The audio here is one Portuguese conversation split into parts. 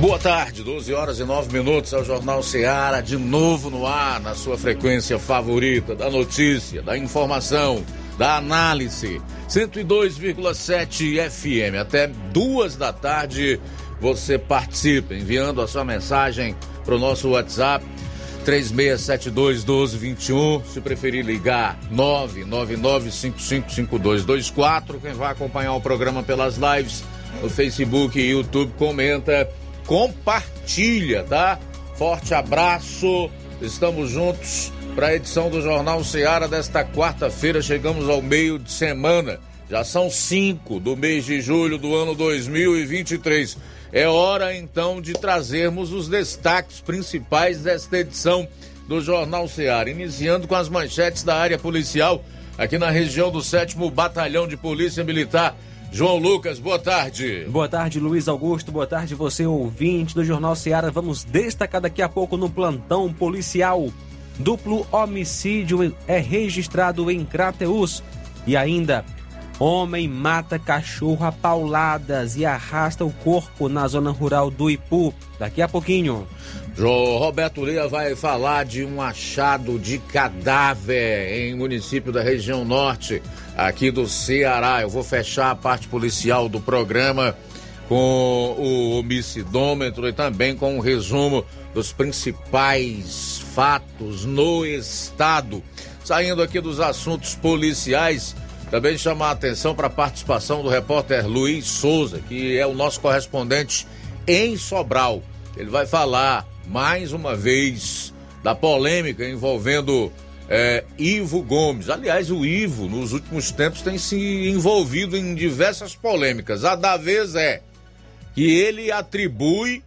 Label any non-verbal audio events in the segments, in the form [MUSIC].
Boa tarde, 12 horas e 9 minutos ao Jornal Seara, de novo no ar, na sua frequência favorita da notícia, da informação, da análise. 102,7 FM. Até duas da tarde você participa, enviando a sua mensagem para o nosso WhatsApp 36721221. Se preferir ligar, 999555224. Quem vai acompanhar o programa pelas lives no Facebook e YouTube, comenta compartilha, tá? Forte abraço, estamos juntos para a edição do Jornal Seara desta quarta-feira. Chegamos ao meio de semana, já são cinco do mês de julho do ano 2023. É hora então de trazermos os destaques principais desta edição do Jornal Seara, iniciando com as manchetes da área policial aqui na região do 7 Batalhão de Polícia Militar João Lucas, boa tarde. Boa tarde, Luiz Augusto. Boa tarde, você ouvinte do Jornal Seara. Vamos destacar daqui a pouco no plantão policial. Duplo homicídio é registrado em Crateus. E ainda, homem mata cachorro a pauladas e arrasta o corpo na zona rural do Ipu. Daqui a pouquinho. João Roberto Leia vai falar de um achado de cadáver em município da região norte aqui do Ceará. Eu vou fechar a parte policial do programa com o homicidômetro e também com um resumo dos principais fatos no estado. Saindo aqui dos assuntos policiais, também chamar a atenção para a participação do repórter Luiz Souza, que é o nosso correspondente em Sobral. Ele vai falar mais uma vez da polêmica envolvendo é, Ivo Gomes. Aliás, o Ivo, nos últimos tempos, tem se envolvido em diversas polêmicas. A da vez é que ele atribui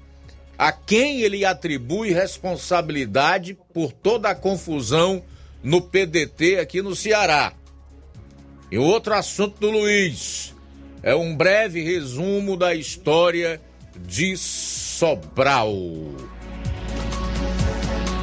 a quem ele atribui responsabilidade por toda a confusão no PDT aqui no Ceará. E outro assunto do Luiz é um breve resumo da história de Sobral.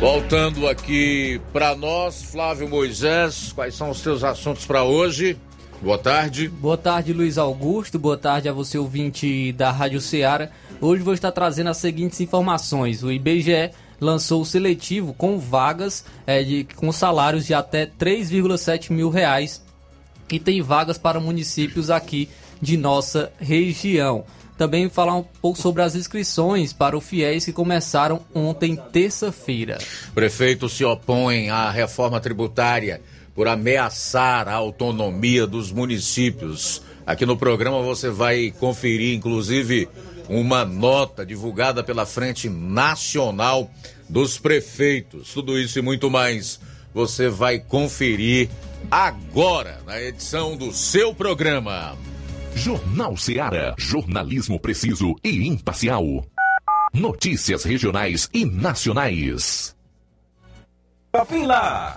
Voltando aqui para nós, Flávio Moisés, quais são os seus assuntos para hoje? Boa tarde. Boa tarde, Luiz Augusto. Boa tarde a você, ouvinte da Rádio Ceará. Hoje vou estar trazendo as seguintes informações. O IBGE lançou o seletivo com vagas é, de, com salários de até 3,7 mil reais e tem vagas para municípios aqui de nossa região. Também falar um pouco sobre as inscrições para o FIES que começaram ontem, terça-feira. Prefeito se opõe à reforma tributária por ameaçar a autonomia dos municípios. Aqui no programa você vai conferir, inclusive, uma nota divulgada pela Frente Nacional dos Prefeitos. Tudo isso e muito mais você vai conferir agora na edição do seu programa. Jornal Seara. Jornalismo preciso e imparcial. Notícias regionais e nacionais. Lá.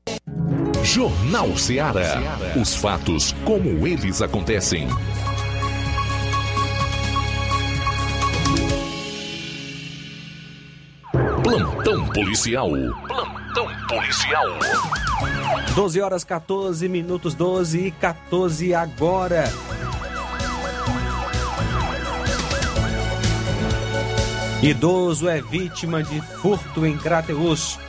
Jornal Ceará. Os fatos como eles acontecem. Plantão policial. Plantão policial. 12 horas 14 minutos, 12 e 14 agora. Idoso é vítima de furto em Crateus.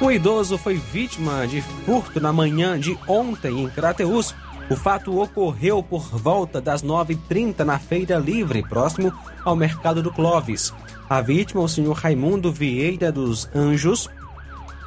Um idoso foi vítima de furto na manhã de ontem em Crateus. O fato ocorreu por volta das 9h30 na Feira Livre, próximo ao Mercado do Clóvis. A vítima, o senhor Raimundo Vieira dos Anjos,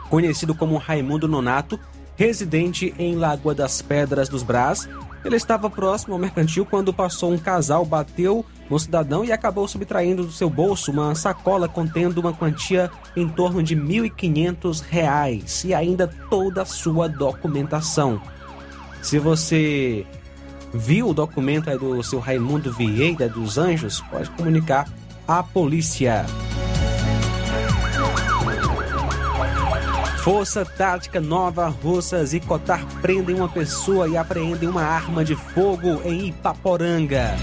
conhecido como Raimundo Nonato, residente em Lagoa das Pedras dos Brás. Ele estava próximo ao mercantil quando passou um casal, bateu no cidadão e acabou subtraindo do seu bolso uma sacola contendo uma quantia em torno de R$ 1.500 e ainda toda a sua documentação. Se você viu o documento do seu Raimundo Vieira dos Anjos, pode comunicar à polícia. Força Tática Nova Russas e Cotar prendem uma pessoa e apreendem uma arma de fogo em Ipaporanga.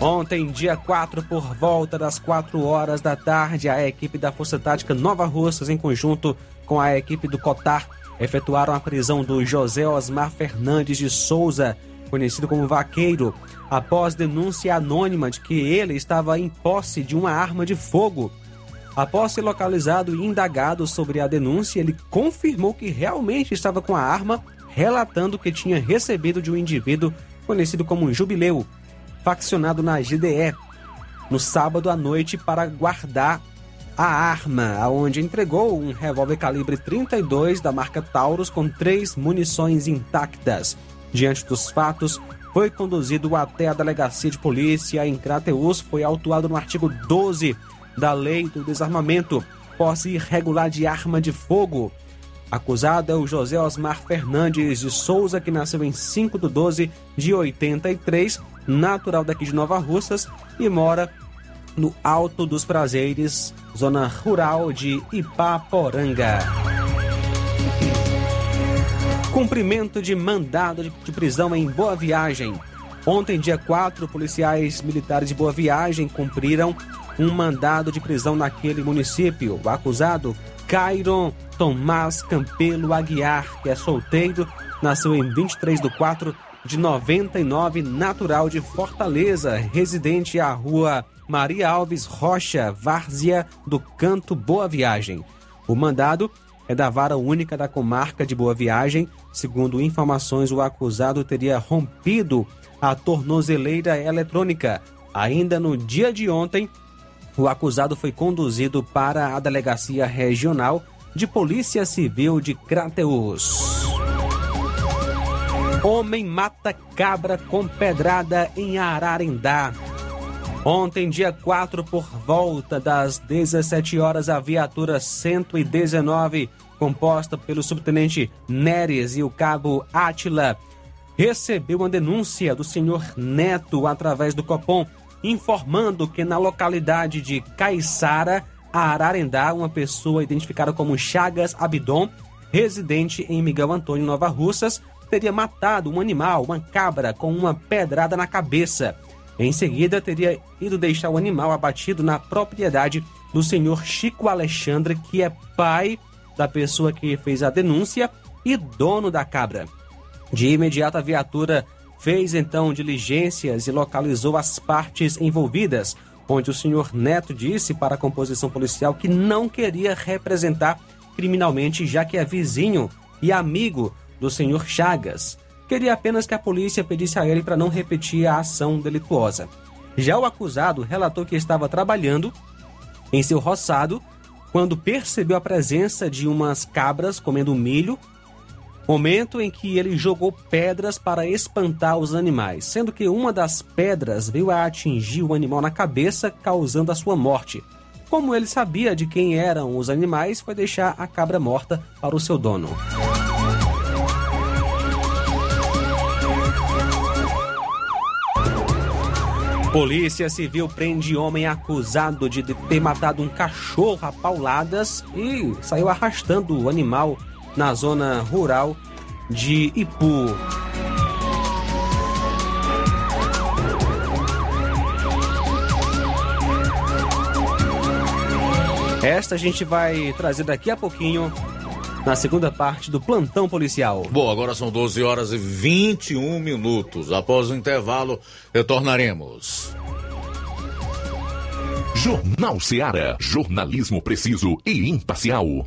Ontem, dia 4, por volta das 4 horas da tarde, a equipe da Força Tática Nova Russas, em conjunto com a equipe do Cotar, efetuaram a prisão do José Osmar Fernandes de Souza, conhecido como Vaqueiro, após denúncia anônima de que ele estava em posse de uma arma de fogo. Após ser localizado e indagado sobre a denúncia, ele confirmou que realmente estava com a arma, relatando que tinha recebido de um indivíduo conhecido como Jubileu, faccionado na GDE, no sábado à noite para guardar a arma, aonde entregou um revólver calibre 32 da marca Taurus com três munições intactas. Diante dos fatos, foi conduzido até a delegacia de polícia em Crateus, foi autuado no artigo 12 da Lei do Desarmamento, posse irregular de arma de fogo. Acusado é o José Osmar Fernandes de Souza, que nasceu em 5 de 12 de 83, natural daqui de Nova Russas e mora no Alto dos Prazeres, zona rural de Ipaporanga. Cumprimento de mandado de, prisão em Boa Viagem. Ontem, dia 4, policiais militares de Boa Viagem cumpriram um mandado de prisão naquele município. O acusado, Cairon Tomás Campelo Aguiar, que é solteiro, nasceu em 23 de 4 de 99, natural de Fortaleza, residente à rua Maria Alves Rocha, Várzea do Canto Boa Viagem. O mandado é da vara única da comarca de Boa Viagem. Segundo informações, o acusado teria rompido a tornozeleira eletrônica. Ainda no dia de ontem, o acusado foi conduzido para a Delegacia Regional de Polícia Civil de Crateus. Homem mata cabra com pedrada em Ararendá. Ontem, dia 4, por volta das 17 horas, a viatura 119, composta pelo subtenente Neres e o cabo Átila, recebeu uma denúncia do senhor Neto através do Copom, informando que na localidade de Caiçara, Ararendá, uma pessoa identificada como Chagas Abidon, residente em Miguel Antônio Nova Russas, teria matado um animal, uma cabra, com uma pedrada na cabeça. Em seguida, teria ido deixar o animal abatido na propriedade do senhor Chico Alexandre, que é pai da pessoa que fez a denúncia e dono da cabra. De imediato, a viatura fez então diligências e localizou as partes envolvidas. onde o senhor Neto disse para a composição policial que não queria representar criminalmente, já que é vizinho e amigo do senhor Chagas. Queria apenas que a polícia pedisse a ele para não repetir a ação delituosa. Já o acusado relatou que estava trabalhando em seu roçado quando percebeu a presença de umas cabras comendo milho momento em que ele jogou pedras para espantar os animais, sendo que uma das pedras veio a atingir o animal na cabeça, causando a sua morte. Como ele sabia de quem eram os animais, foi deixar a cabra morta para o seu dono. Polícia Civil prende homem acusado de ter matado um cachorro a pauladas e saiu arrastando o animal na zona rural de Ipu. Esta a gente vai trazer daqui a pouquinho na segunda parte do plantão policial. Bom, agora são 12 horas e 21 minutos. Após o intervalo, retornaremos. Jornal Seara. Jornalismo preciso e imparcial.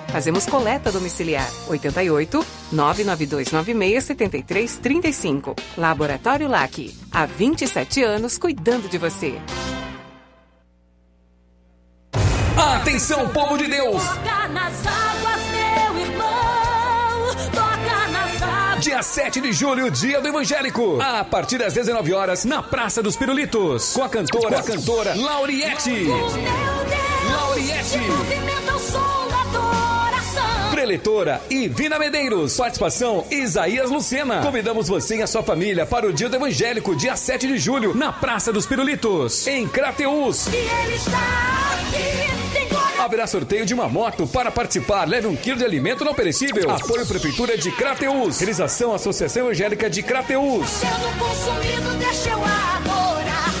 Fazemos coleta domiciliar. 88 99296 7335. Laboratório LAC. Há 27 anos cuidando de você. Atenção, povo de Deus! Toca nas águas, meu irmão. Toca nas águas. Dia 7 de julho, dia do evangélico. A partir das 19 horas, na Praça dos Pirulitos. Com a cantora, a cantora Lauriette. Deus. Lauriette. Preletora e Vina Medeiros. Participação Isaías Lucena. Convidamos você e a sua família para o Dia do Evangélico, dia 7 de julho, na Praça dos Pirulitos, em Crateús. E ele está aqui. Tem. Haverá sorteio de uma moto. Para participar, leve um quilo de alimento não perecível. Apoio Prefeitura de Crateús. Realização Associação Evangélica de Crateús. Sendo consumido, deixa eu adorar.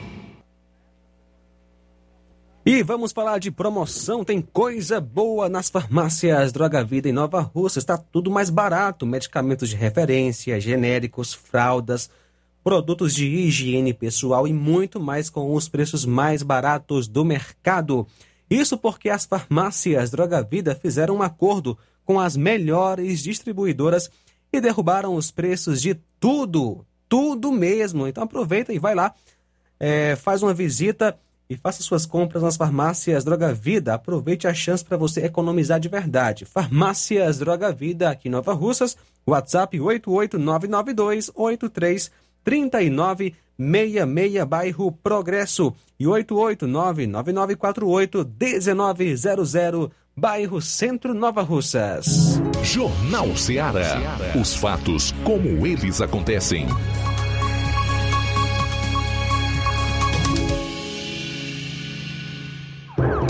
E vamos falar de promoção. Tem coisa boa nas farmácias Droga Vida em Nova Russa. Está tudo mais barato. Medicamentos de referência, genéricos, fraldas, produtos de higiene pessoal e muito mais com os preços mais baratos do mercado. Isso porque as farmácias Droga Vida fizeram um acordo com as melhores distribuidoras e derrubaram os preços de tudo, tudo mesmo. Então aproveita e vai lá, é, faz uma visita e faça suas compras nas farmácias Droga Vida. Aproveite a chance para você economizar de verdade. Farmácias Droga Vida, aqui em Nova Russas, WhatsApp 8899283 3966, bairro Progresso, e 889-9948-1900, bairro Centro Nova Russas. Jornal Ceará. Os fatos como eles acontecem.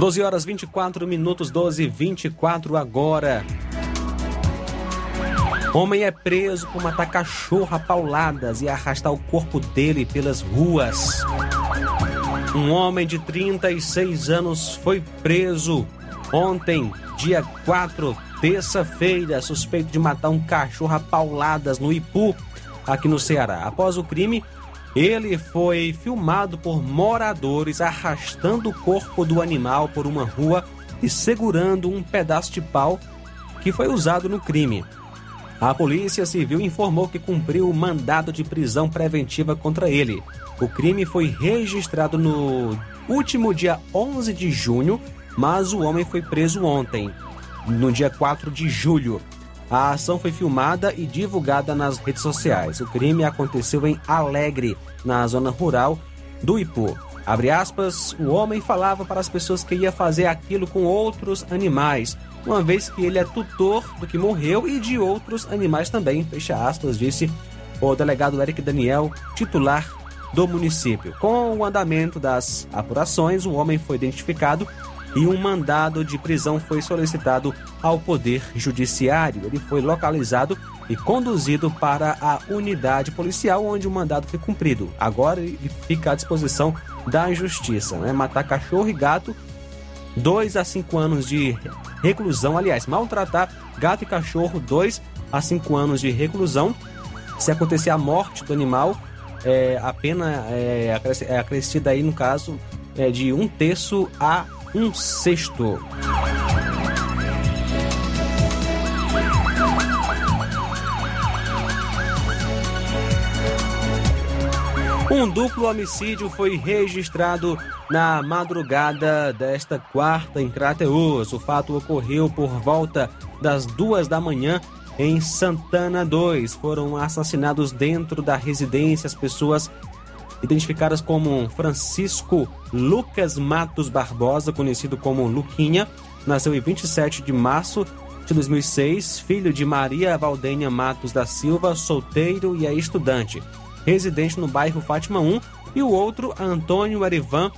12 horas 24 minutos, 12 24 agora. Homem é preso por matar cachorro a pauladas e arrastar o corpo dele pelas ruas. Um homem de 36 anos foi preso ontem, dia 4, terça-feira, suspeito de matar um cachorro a pauladas no Ipu, aqui no Ceará. Após o crime, ele foi filmado por moradores arrastando o corpo do animal por uma rua e segurando um pedaço de pau que foi usado no crime. A Polícia Civil informou que cumpriu o mandado de prisão preventiva contra ele. O crime foi registrado no último dia 11 de junho, mas o homem foi preso ontem, no dia 4 de julho. A ação foi filmada e divulgada nas redes sociais. O crime aconteceu em Alegre, na zona rural do Ipu. Abre aspas, o homem falava para as pessoas que ia fazer aquilo com outros animais, uma vez que ele é tutor do que morreu e de outros animais também, fecha aspas, disse o delegado Eric Daniel, titular do município. Com o andamento das apurações, o homem foi identificado e um mandado de prisão foi solicitado ao Poder Judiciário. Ele foi localizado e conduzido para a unidade policial onde o mandado foi cumprido. Agora ele fica à disposição da justiça. Né? Matar cachorro e gato, dois a cinco anos de reclusão. Aliás, maltratar gato e cachorro, dois a cinco anos de reclusão. Se acontecer a morte do animal, é, a pena é, é acrescida aí no caso é de um terço a um sexto. Um duplo homicídio foi registrado na madrugada desta quarta em Crateus. O fato ocorreu por volta das duas da manhã em Santana 2. Foram assassinados dentro da residência as pessoas identificadas como Francisco Lucas Matos Barbosa, conhecido como Luquinha, nasceu em 27 de março de 2006, filho de Maria Valdênia Matos da Silva, solteiro e é estudante, residente no bairro Fátima 1, e o outro, Antônio Erivan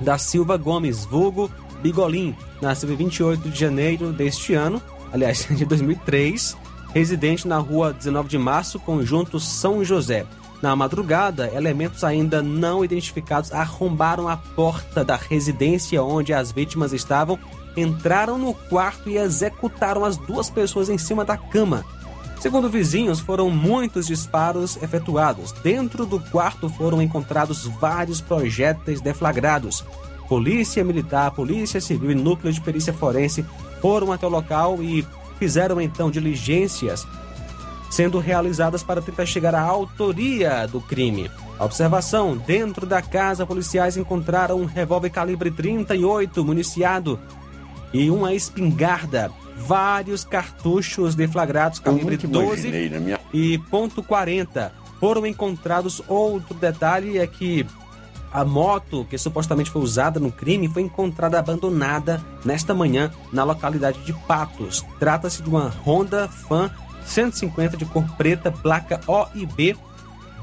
da Silva Gomes, vulgo Bigolim, nasceu em 28 de janeiro deste ano, aliás, [LAUGHS] de 2003, residente na rua 19 de março, conjunto São José. Na madrugada, elementos ainda não identificados arrombaram a porta da residência onde as vítimas estavam, entraram no quarto e executaram as duas pessoas em cima da cama. Segundo vizinhos, foram muitos disparos efetuados. Dentro do quarto foram encontrados vários projéteis deflagrados. Polícia Militar, Polícia Civil e Núcleo de Perícia Forense foram até o local e fizeram então diligências sendo realizadas para tentar chegar à autoria do crime. A observação: dentro da casa, policiais encontraram um revólver calibre 38 municiado e uma espingarda, vários cartuchos deflagrados calibre 12 e ponto .40. Foram encontrados outro detalhe é que A moto que supostamente foi usada no crime foi encontrada abandonada nesta manhã na localidade de Patos. Trata-se de uma Honda Fan 150 de cor preta, placa OIB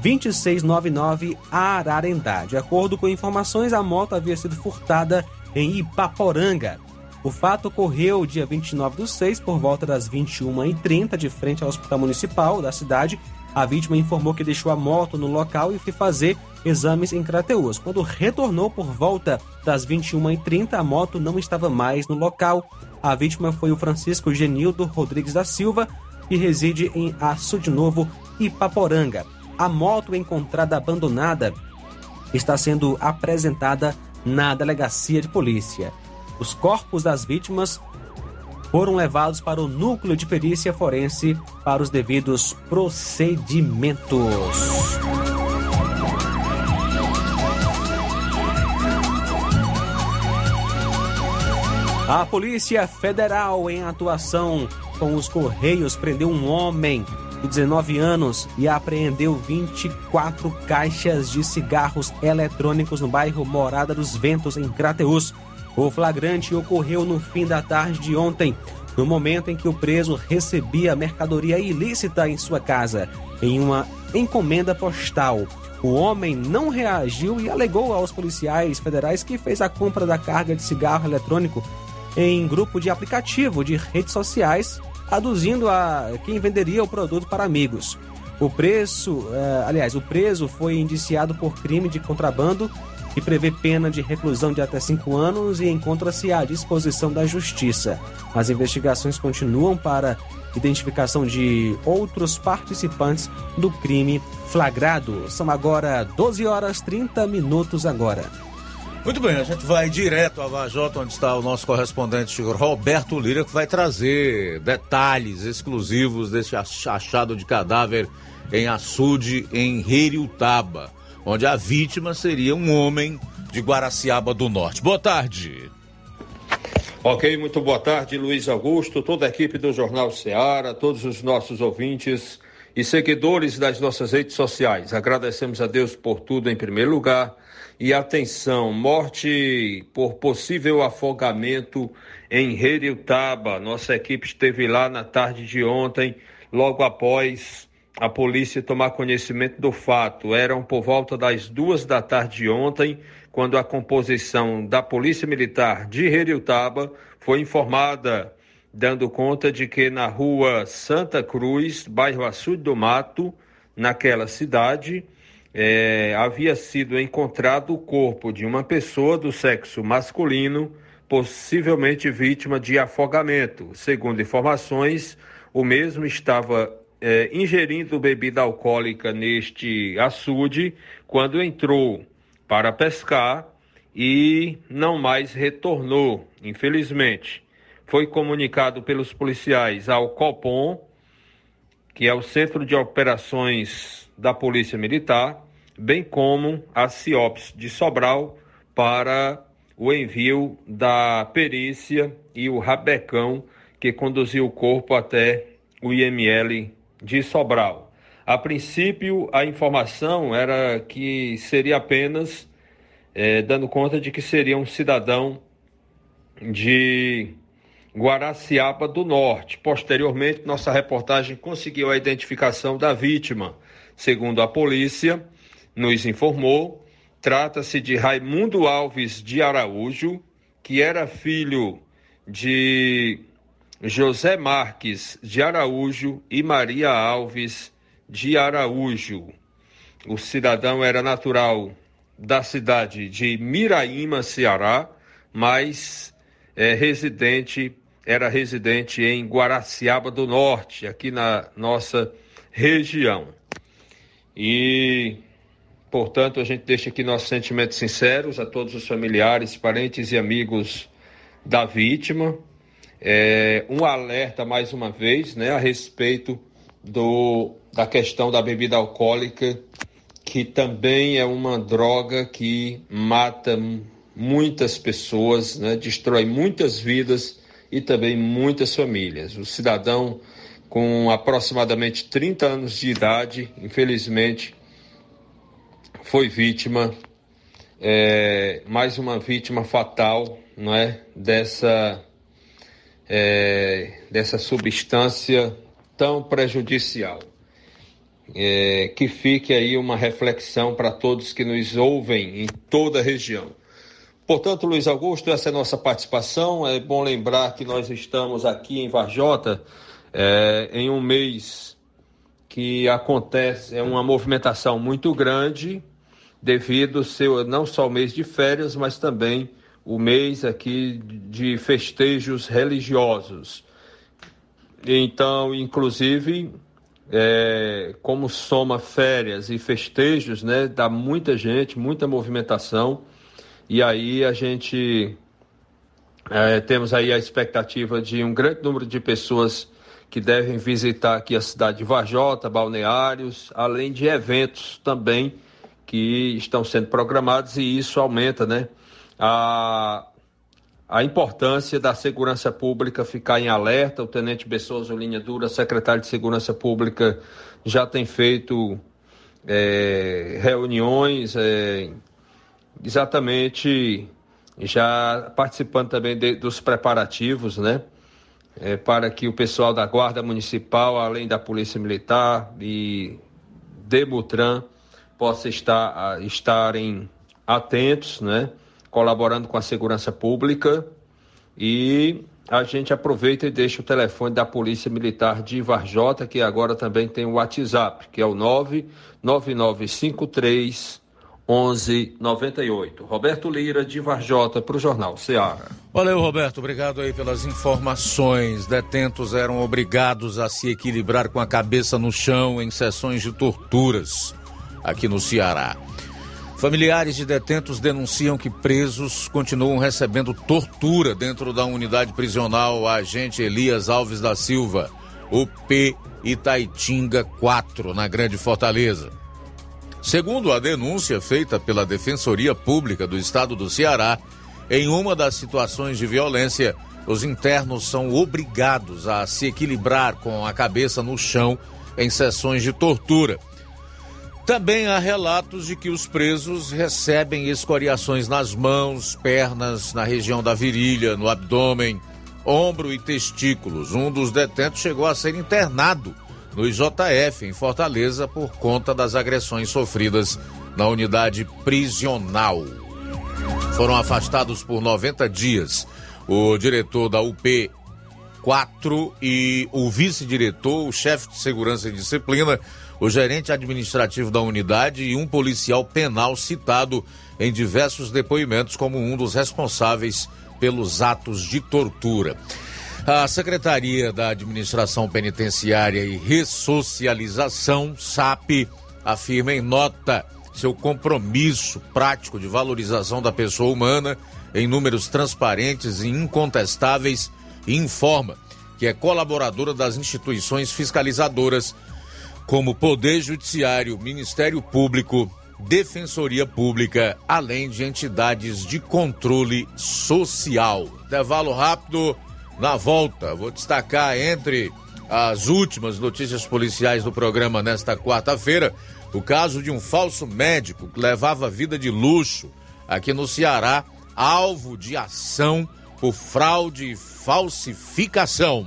2699 Ararendá. De acordo com informações, a moto havia sido furtada em Ipaporanga. O fato ocorreu dia 29 do 6, por volta das 21h30, de frente ao Hospital Municipal da cidade. A vítima informou que deixou a moto no local e foi fazer exames em Crateus. Quando retornou por volta das 21h30, a moto não estava mais no local. A vítima foi o Francisco Genildo Rodrigues da Silva, que reside em Açu de Novo, Ipaporanga. A moto encontrada abandonada está sendo apresentada na delegacia de polícia. Os corpos das vítimas foram levados para o núcleo de perícia forense para os devidos procedimentos. A Polícia Federal, em atuação com os Correios, prendeu um homem de 19 anos e apreendeu 24 caixas de cigarros eletrônicos no bairro Morada dos Ventos, em Crateús. O flagrante ocorreu no fim da tarde de ontem, no momento em que o preso recebia mercadoria ilícita em sua casa, em uma encomenda postal. O homem não reagiu e alegou aos policiais federais que fez a compra da carga de cigarro eletrônico em grupo de aplicativo de redes sociais aduzindo a quem venderia o produto para amigos. O preço, eh, aliás, o preso foi indiciado por crime de contrabando e prevê pena de reclusão de até cinco anos e encontra-se à disposição da Justiça. As investigações continuam para identificação de outros participantes do crime flagrado. São agora 12 horas 30 minutos agora. Muito bem, a gente vai direto a Vajota, onde está o nosso correspondente Roberto Lira, que vai trazer detalhes exclusivos desse achado de cadáver em açude em Reriutaba, onde a vítima seria um homem de Guaraciaba do Norte. Boa tarde. Ok, muito boa tarde, Luiz Augusto, toda a equipe do Jornal Ceará, todos os nossos ouvintes e seguidores das nossas redes sociais. Agradecemos a Deus por tudo em primeiro lugar e atenção, morte por possível afogamento em Reriutaba. Nossa equipe esteve lá na tarde de ontem, logo após a polícia tomar conhecimento do fato. Eram por volta das duas da tarde de ontem, quando a composição da Polícia Militar de Reriutaba foi informada, dando conta de que na rua Santa Cruz, bairro Açude do Mato, naquela cidade, é, havia sido encontrado o corpo de uma pessoa do sexo masculino, possivelmente vítima de afogamento. Segundo informações, o mesmo estava é, ingerindo bebida alcoólica neste açude quando entrou para pescar e não mais retornou, infelizmente. Foi comunicado pelos policiais ao COPOM, que é o Centro de Operações da Polícia Militar, bem como a CIOPS de Sobral para o envio da perícia e o rabecão que conduziu o corpo até o IML de Sobral. A princípio, a informação era que seria apenas eh, dando conta de que seria um cidadão de Guaraciaba do Norte. Posteriormente, nossa reportagem conseguiu a identificação da vítima. Segundo a polícia, nos informou, trata-se de Raimundo Alves de Araújo, que era filho de José Marques de Araújo e Maria Alves de Araújo. O cidadão era natural da cidade de Miraíma, Ceará, mas é, residente era residente em Guaraciaba do Norte, aqui na nossa região. E Portanto, a gente deixa aqui nossos sentimentos sinceros a todos os familiares, parentes e amigos da vítima. É, um alerta mais uma vez né, a respeito do, da questão da bebida alcoólica, que também é uma droga que mata muitas pessoas, né, destrói muitas vidas e também muitas famílias. O cidadão com aproximadamente 30 anos de idade, infelizmente, foi vítima é, mais uma vítima fatal não é, dessa, é, dessa substância tão prejudicial. É, que fique aí uma reflexão para todos que nos ouvem em toda a região. Portanto, Luiz Augusto, essa é a nossa participação. É bom lembrar que nós estamos aqui em Varjota é, em um mês que acontece, é uma movimentação muito grande, devido ser não só o mês de férias, mas também o mês aqui de festejos religiosos. Então, inclusive, é, como soma férias e festejos, né, dá muita gente, muita movimentação, e aí a gente é, temos aí a expectativa de um grande número de pessoas que devem visitar aqui a cidade de Vajota, balneários, além de eventos também que estão sendo programados e isso aumenta, né, a, a importância da segurança pública ficar em alerta. O Tenente Bessoso Linha Dura, secretário de Segurança Pública, já tem feito é, reuniões é, exatamente já participando também de, dos preparativos, né? É, para que o pessoal da Guarda Municipal, além da Polícia Militar e Demutran, possa estar estarem atentos, né? Colaborando com a segurança pública e a gente aproveita e deixa o telefone da Polícia Militar de Varjota, que agora também tem o WhatsApp, que é o 99953 1198. Roberto Lira, de Varjota, para o Jornal Ceará. Valeu, Roberto. Obrigado aí pelas informações. Detentos eram obrigados a se equilibrar com a cabeça no chão em sessões de torturas aqui no Ceará. Familiares de detentos denunciam que presos continuam recebendo tortura dentro da unidade prisional Agente Elias Alves da Silva, UP Itaitinga 4, na Grande Fortaleza. Segundo a denúncia feita pela Defensoria Pública do Estado do Ceará, em uma das situações de violência, os internos são obrigados a se equilibrar com a cabeça no chão em sessões de tortura. Também há relatos de que os presos recebem escoriações nas mãos, pernas, na região da virilha, no abdômen, ombro e testículos. Um dos detentos chegou a ser internado no IJF, em Fortaleza, por conta das agressões sofridas na unidade prisional. Foram afastados por 90 dias o diretor da UP 4 e o vice-diretor, o chefe de segurança e disciplina, o gerente administrativo da unidade e um policial penal citado em diversos depoimentos como um dos responsáveis pelos atos de tortura. A Secretaria da Administração Penitenciária e Ressocialização, SAP, afirma em nota seu compromisso prático de valorização da pessoa humana em números transparentes e incontestáveis e informa que é colaboradora das instituições fiscalizadoras como Poder Judiciário, Ministério Público, Defensoria Pública, além de entidades de controle social. Intervalo rápido. Na volta, vou destacar entre as últimas notícias policiais do programa nesta quarta-feira o caso de um falso médico que levava vida de luxo aqui no Ceará, alvo de ação por fraude e falsificação.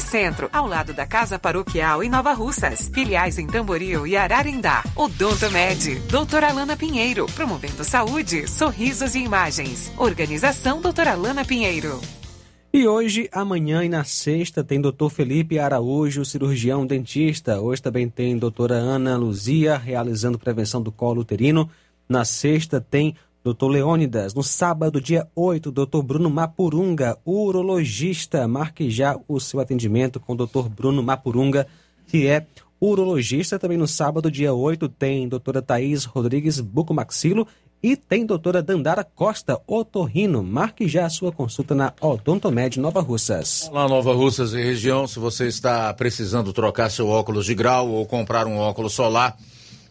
Centro, ao lado da Casa Paroquial em Nova Russas. Filiais em Tamboril e Ararindá. Odonto Med, doutora Alana Pinheiro, promovendo saúde, sorrisos e imagens. Organização doutora Alana Pinheiro. E hoje, amanhã e na sexta tem Dr. Felipe Araújo, cirurgião dentista. Hoje também tem doutora Ana Luzia, realizando prevenção do colo uterino. Na sexta tem Dr. Leônidas. No sábado, dia 8, Dr. Bruno Mapurunga, urologista. Marque já o seu atendimento com o Dr. Bruno Mapurunga, que é urologista. Também no sábado, dia 8, tem doutora Thaís Rodrigues Bucomaxilo e tem doutora Dandara Costa Otorrino. Marque já a sua consulta na Odontomed Nova Russas. Olá, Nova Russas e região. Se você está precisando trocar seu óculos de grau ou comprar um óculos solar,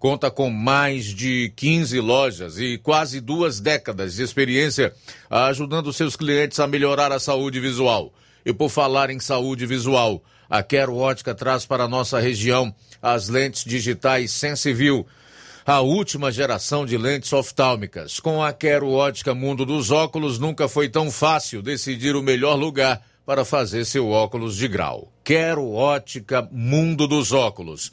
conta com mais de 15 lojas e quase duas décadas de experiência ajudando seus clientes a melhorar a saúde visual. E por falar em saúde visual, a Quero Ótica traz para nossa região as lentes digitais Sensiview, a última geração de lentes oftálmicas. Com a Quero Ótica Mundo dos Óculos, nunca foi tão fácil decidir o melhor lugar para fazer seu óculos de grau. Quero Ótica Mundo dos Óculos.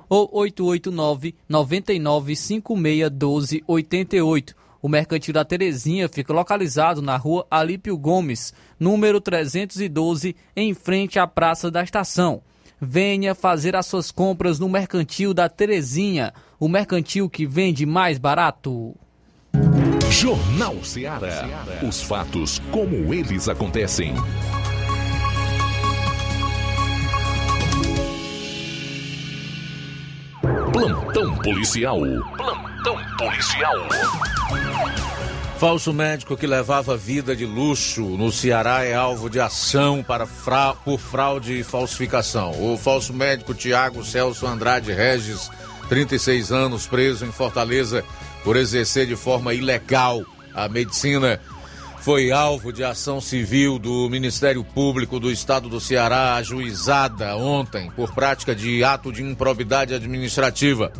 ou 889 99561288. O Mercantil da Terezinha fica localizado na rua Alípio Gomes, número 312, em frente à Praça da Estação. Venha fazer as suas compras no Mercantil da Terezinha, o mercantil que vende mais barato. Jornal Ceará. Os fatos como eles acontecem. Plantão policial. Plantão policial. Falso médico que levava vida de luxo no Ceará é alvo de ação para fra... por fraude e falsificação. O falso médico Tiago Celso Andrade Regis, 36 anos, preso em Fortaleza por exercer de forma ilegal a medicina, foi alvo de ação civil do Ministério Público do Estado do Ceará, ajuizada ontem por prática de ato de improbidade administrativa.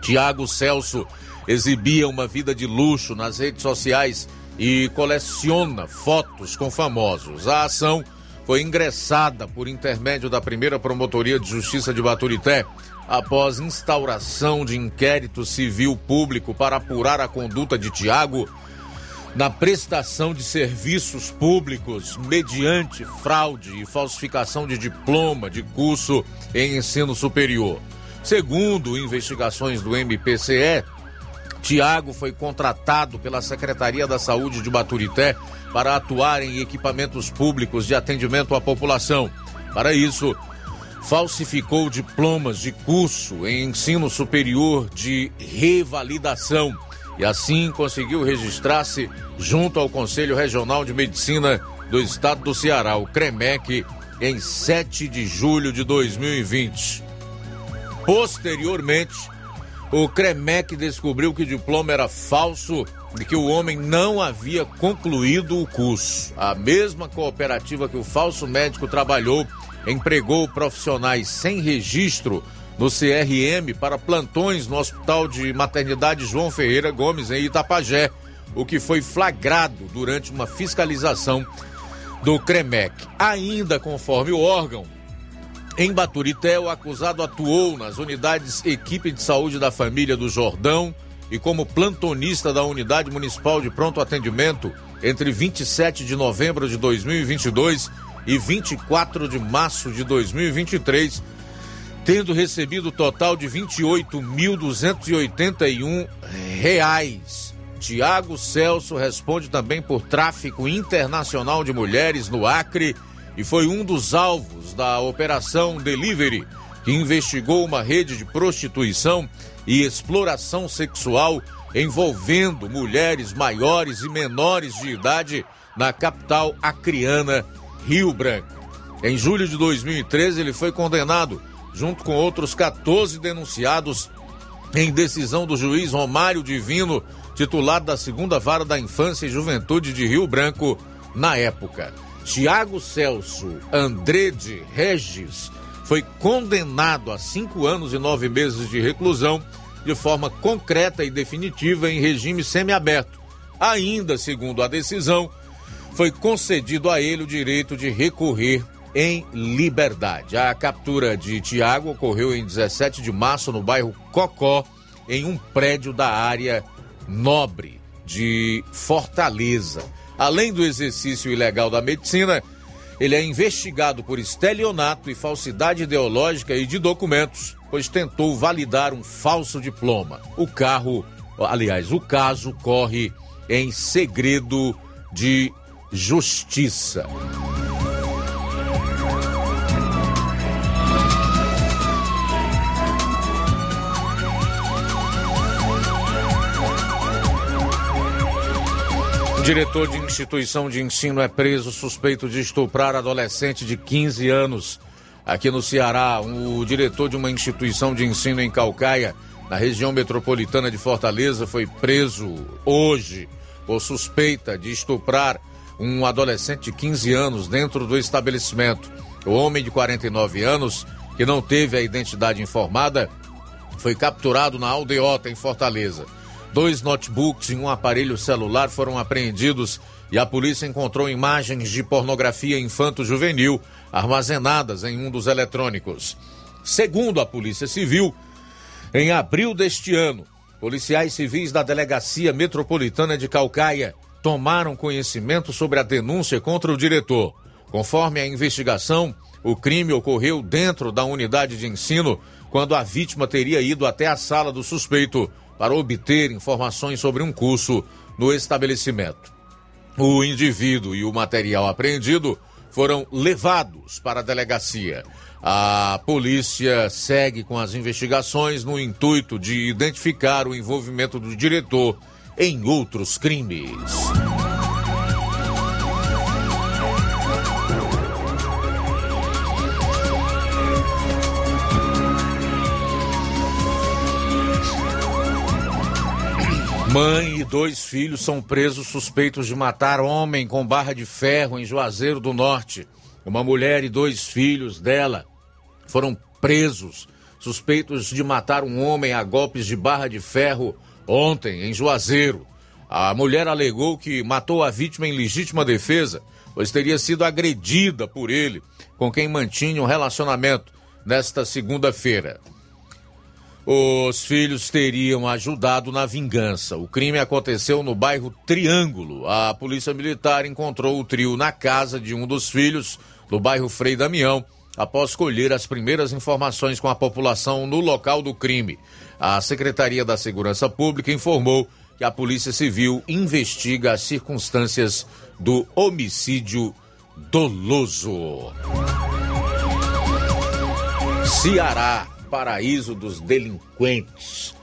Tiago Celso exibia uma vida de luxo nas redes sociais e coleciona fotos com famosos. A ação foi ingressada por intermédio da primeira Promotoria de Justiça de Baturité após instauração de inquérito civil público para apurar a conduta de Tiago na prestação de serviços públicos mediante fraude e falsificação de diploma de curso em ensino superior. Segundo investigações do MPCE, Tiago foi contratado pela Secretaria da Saúde de Baturité para atuar em equipamentos públicos de atendimento à população. Para isso, falsificou diplomas de curso em ensino superior de revalidação e assim conseguiu registrar-se junto ao Conselho Regional de Medicina do Estado do Ceará, o CREMEC, em 7 de julho de 2020. Posteriormente, o CREMEC descobriu que o diploma era falso e que o homem não havia concluído o curso. A mesma cooperativa que o falso médico trabalhou empregou profissionais sem registro no CRM para plantões no Hospital de Maternidade João Ferreira Gomes, em Itapajé, o que foi flagrado durante uma fiscalização do CREMEC. Ainda conforme o órgão, em Baturité, o acusado atuou nas unidades Equipe de Saúde da Família do Jordão e como plantonista da Unidade Municipal de Pronto Atendimento entre 27 de novembro de 2022 e 24 de março de 2023, tendo recebido o total de 28.281 reais. Tiago Celso responde também por tráfico internacional de mulheres no Acre e foi um dos alvos da Operação Delivery, que investigou uma rede de prostituição e exploração sexual envolvendo mulheres maiores e menores de idade na capital acriana, Rio Branco. Em julho de 2013, ele foi condenado, junto com outros 14 denunciados, em decisão do juiz Romário Divino, titular da segunda vara da infância e juventude de Rio Branco, na época. Tiago Celso Andrede Regis foi condenado a cinco anos e nove meses de reclusão de forma concreta e definitiva em regime semiaberto. Ainda, segundo a decisão, foi concedido a ele o direito de recorrer em liberdade. A captura de Tiago ocorreu em 17 de março no bairro Cocó, em um prédio da área nobre de Fortaleza. Além do exercício ilegal da medicina, ele é investigado por estelionato e falsidade ideológica e de documentos, pois tentou validar um falso diploma. O carro, aliás, o caso corre em segredo de justiça. Diretor de instituição de ensino é preso suspeito de estuprar adolescente de 15 anos. Aqui no Ceará, o diretor de uma instituição de ensino em Calcaia, na região metropolitana de Fortaleza, foi preso hoje por suspeita de estuprar um adolescente de 15 anos dentro do estabelecimento. O homem de 49 anos, que não teve a identidade informada, foi capturado na aldeota em Fortaleza. Dois notebooks e um aparelho celular foram apreendidos e a polícia encontrou imagens de pornografia infanto-juvenil armazenadas em um dos eletrônicos. Segundo a Polícia Civil, em abril deste ano, policiais civis da Delegacia Metropolitana de Calcaia tomaram conhecimento sobre a denúncia contra o diretor. Conforme a investigação, o crime ocorreu dentro da unidade de ensino quando a vítima teria ido até a sala do suspeito para obter informações sobre um curso no estabelecimento. O indivíduo e o material apreendido foram levados para a delegacia. A polícia segue com as investigações no intuito de identificar o envolvimento do diretor em outros crimes. Mãe e dois filhos são presos suspeitos de matar homem com barra de ferro em Juazeiro do Norte. Uma mulher e dois filhos dela foram presos suspeitos de matar um homem a golpes de barra de ferro ontem em Juazeiro. A mulher alegou que matou a vítima em legítima defesa, pois teria sido agredida por ele, com quem mantinha um relacionamento nesta segunda-feira. Os filhos teriam ajudado na vingança. O crime aconteceu no bairro Triângulo. A polícia militar encontrou o trio na casa de um dos filhos, no bairro Frei Damião, após colher as primeiras informações com a população no local do crime. A Secretaria da Segurança Pública informou que a Polícia Civil investiga as circunstâncias do homicídio doloso. Ceará, paraíso dos delinquentes,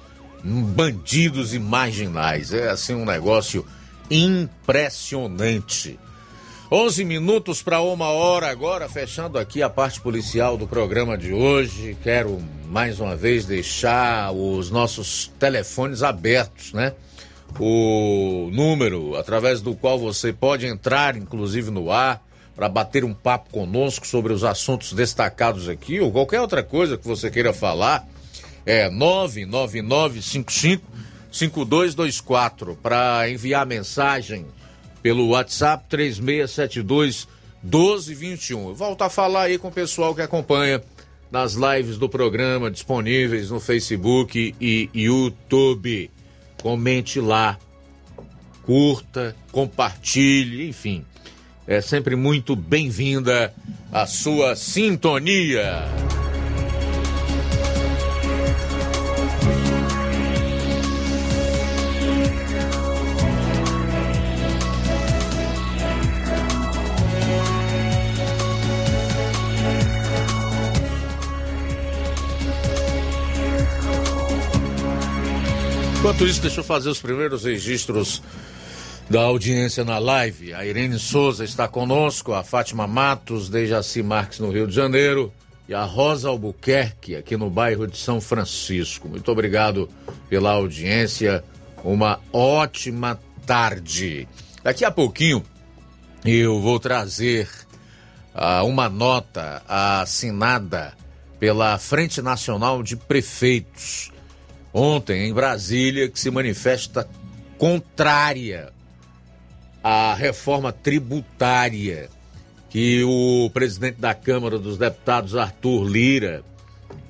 bandidos imaginais. É assim um negócio impressionante. 11 minutos para uma hora agora, fechando aqui a parte policial do programa de hoje. Quero mais uma vez deixar os nossos telefones abertos, né? O número através do qual você pode entrar, inclusive no ar, para bater um papo conosco sobre os assuntos destacados aqui ou qualquer outra coisa que você queira falar, é 99955 5224 para enviar mensagem pelo WhatsApp 3672 1221. Eu volto a falar aí com o pessoal que acompanha nas lives do programa disponíveis no Facebook e YouTube. Comente lá, curta, compartilhe, enfim. É sempre muito bem-vinda a sua sintonia. Enquanto isso, deixa eu fazer os primeiros registros da audiência na live. A Irene Souza está conosco, a Fátima Matos, Dejaci Marques no Rio de Janeiro e a Rosa Albuquerque aqui no bairro de São Francisco. Muito obrigado pela audiência. Uma ótima tarde. Daqui a pouquinho eu vou trazer uh, uma nota assinada pela Frente Nacional de Prefeitos ontem em Brasília que se manifesta contrária à reforma tributária que o presidente da Câmara dos Deputados, Arthur Lira,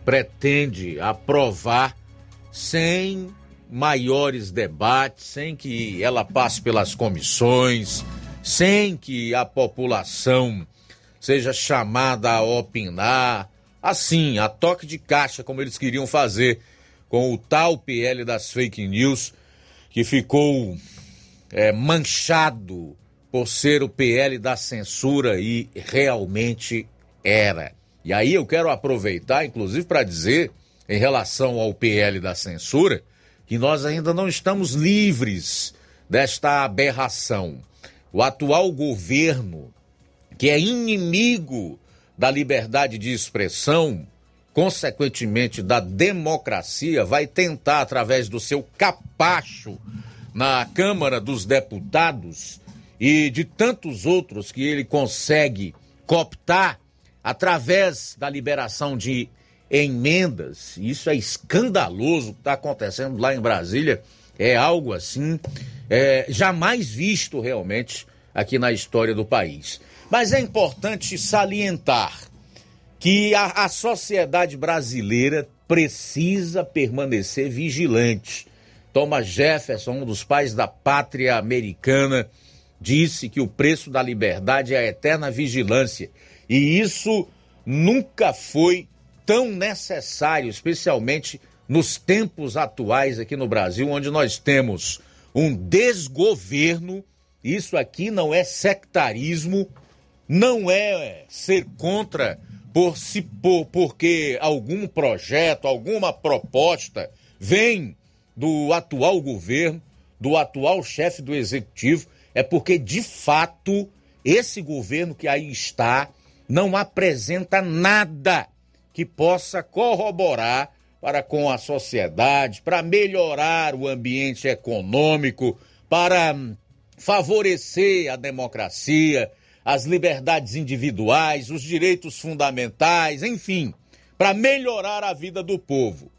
pretende aprovar sem maiores debates, sem que ela passe pelas comissões, sem que a população seja chamada a opinar, assim, a toque de caixa, como eles queriam fazer com o tal PL das fake news, que ficou é, manchado por ser o PL da censura e realmente era. E aí eu quero aproveitar, inclusive, para dizer, em relação ao PL da censura, que nós ainda não estamos livres desta aberração. O atual governo, que é inimigo da liberdade de expressão, consequentemente da democracia, vai tentar, através do seu capacho na Câmara dos Deputados e de tantos outros que ele consegue cooptar através da liberação de emendas, isso é escandaloso o que está acontecendo lá em Brasília, é algo assim é, jamais visto realmente aqui na história do país. Mas é importante salientar que a, a sociedade brasileira precisa permanecer vigilante. Thomas Jefferson, um dos pais da pátria americana, disse que o preço da liberdade é a eterna vigilância. E isso nunca foi tão necessário, especialmente nos tempos atuais aqui no Brasil, onde nós temos um desgoverno. Isso aqui não é sectarismo, não é ser contra por se por, porque algum projeto, alguma proposta vem do atual governo, do atual chefe do executivo, é porque de fato esse governo que aí está não apresenta nada que possa corroborar para com a sociedade, para melhorar o ambiente econômico, para favorecer a democracia, as liberdades individuais, os direitos fundamentais, enfim, para melhorar a vida do povo.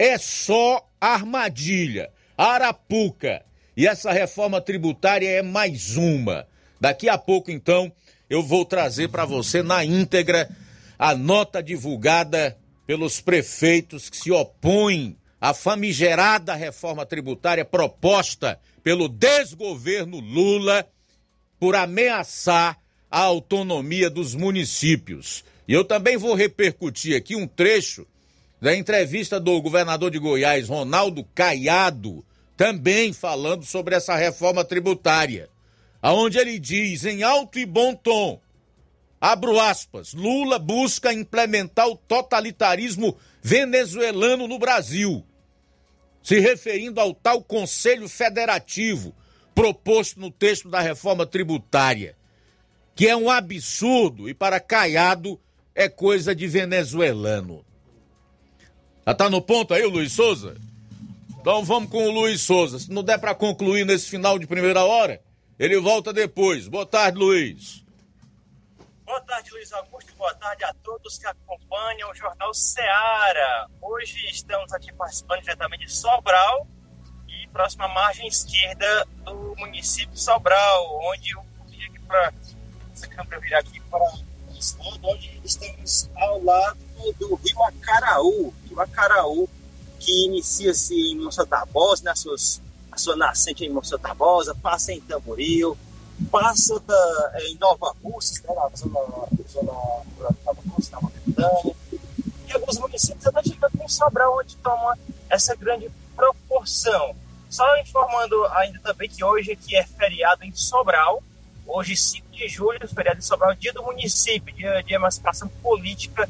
É só armadilha, arapuca. E essa reforma tributária é mais uma. Daqui a pouco, então, eu vou trazer para você na íntegra a nota divulgada pelos prefeitos que se opõem à famigerada reforma tributária proposta pelo desgoverno Lula por ameaçar a autonomia dos municípios. E eu também vou repercutir aqui um trecho da entrevista do governador de Goiás, Ronaldo Caiado, também falando sobre essa reforma tributária, aonde ele diz em alto e bom tom, abro aspas, Lula busca implementar o totalitarismo venezuelano no Brasil, se referindo ao tal Conselho Federativo proposto no texto da reforma tributária, que é um absurdo e para Caiado é coisa de venezuelano. Já tá no ponto aí o Luiz Souza? Então vamos com o Luiz Souza. Se não der para concluir nesse final de primeira hora, ele volta depois. Boa tarde, Luiz. Boa tarde, Luiz Augusto. Boa tarde a todos que acompanham o Jornal Seara. Hoje estamos aqui participando diretamente de Sobral e próxima margem esquerda do município de Sobral, onde eu vim aqui para essa câmera virar aqui para estado, onde estamos ao lado do rio Acaraú, rio Acaraú, que inicia-se em Moça Tabosa, na suas, a sua nascente em Moça Tabosa, passa em Tamboril, passa da, em Nova Rússia, né, na zona, zona Nova Rússia, e alguns municípios até chegando em Sobral, onde toma essa grande proporção. Só informando ainda também que hoje aqui é feriado em Sobral, hoje 5 de julho, feriado de Sobral, dia do município, dia de emancipação política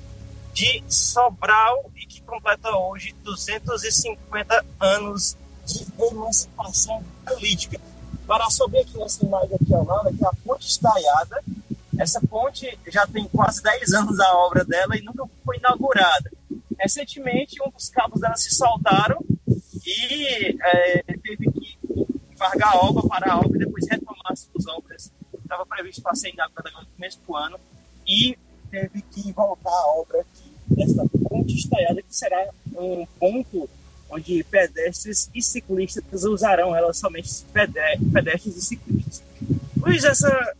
de Sobral e que completa hoje 250 anos de emancipação política. Para subir aqui nessa imagem aqui ao lado, aqui é a ponte estaiada. Essa ponte já tem quase 10 anos a obra dela e nunca foi inaugurada. Recentemente, um dos cabos dela se soltaram e é, teve que embargar a obra, parar a obra e depois retomar as suas obras estava previsto para ser inaugurada no começo do ano e teve que voltar a obra aqui dessa ponte estaiada, que será um ponto onde pedestres e ciclistas usarão ela somente pedestres e ciclistas. Luiz, essa,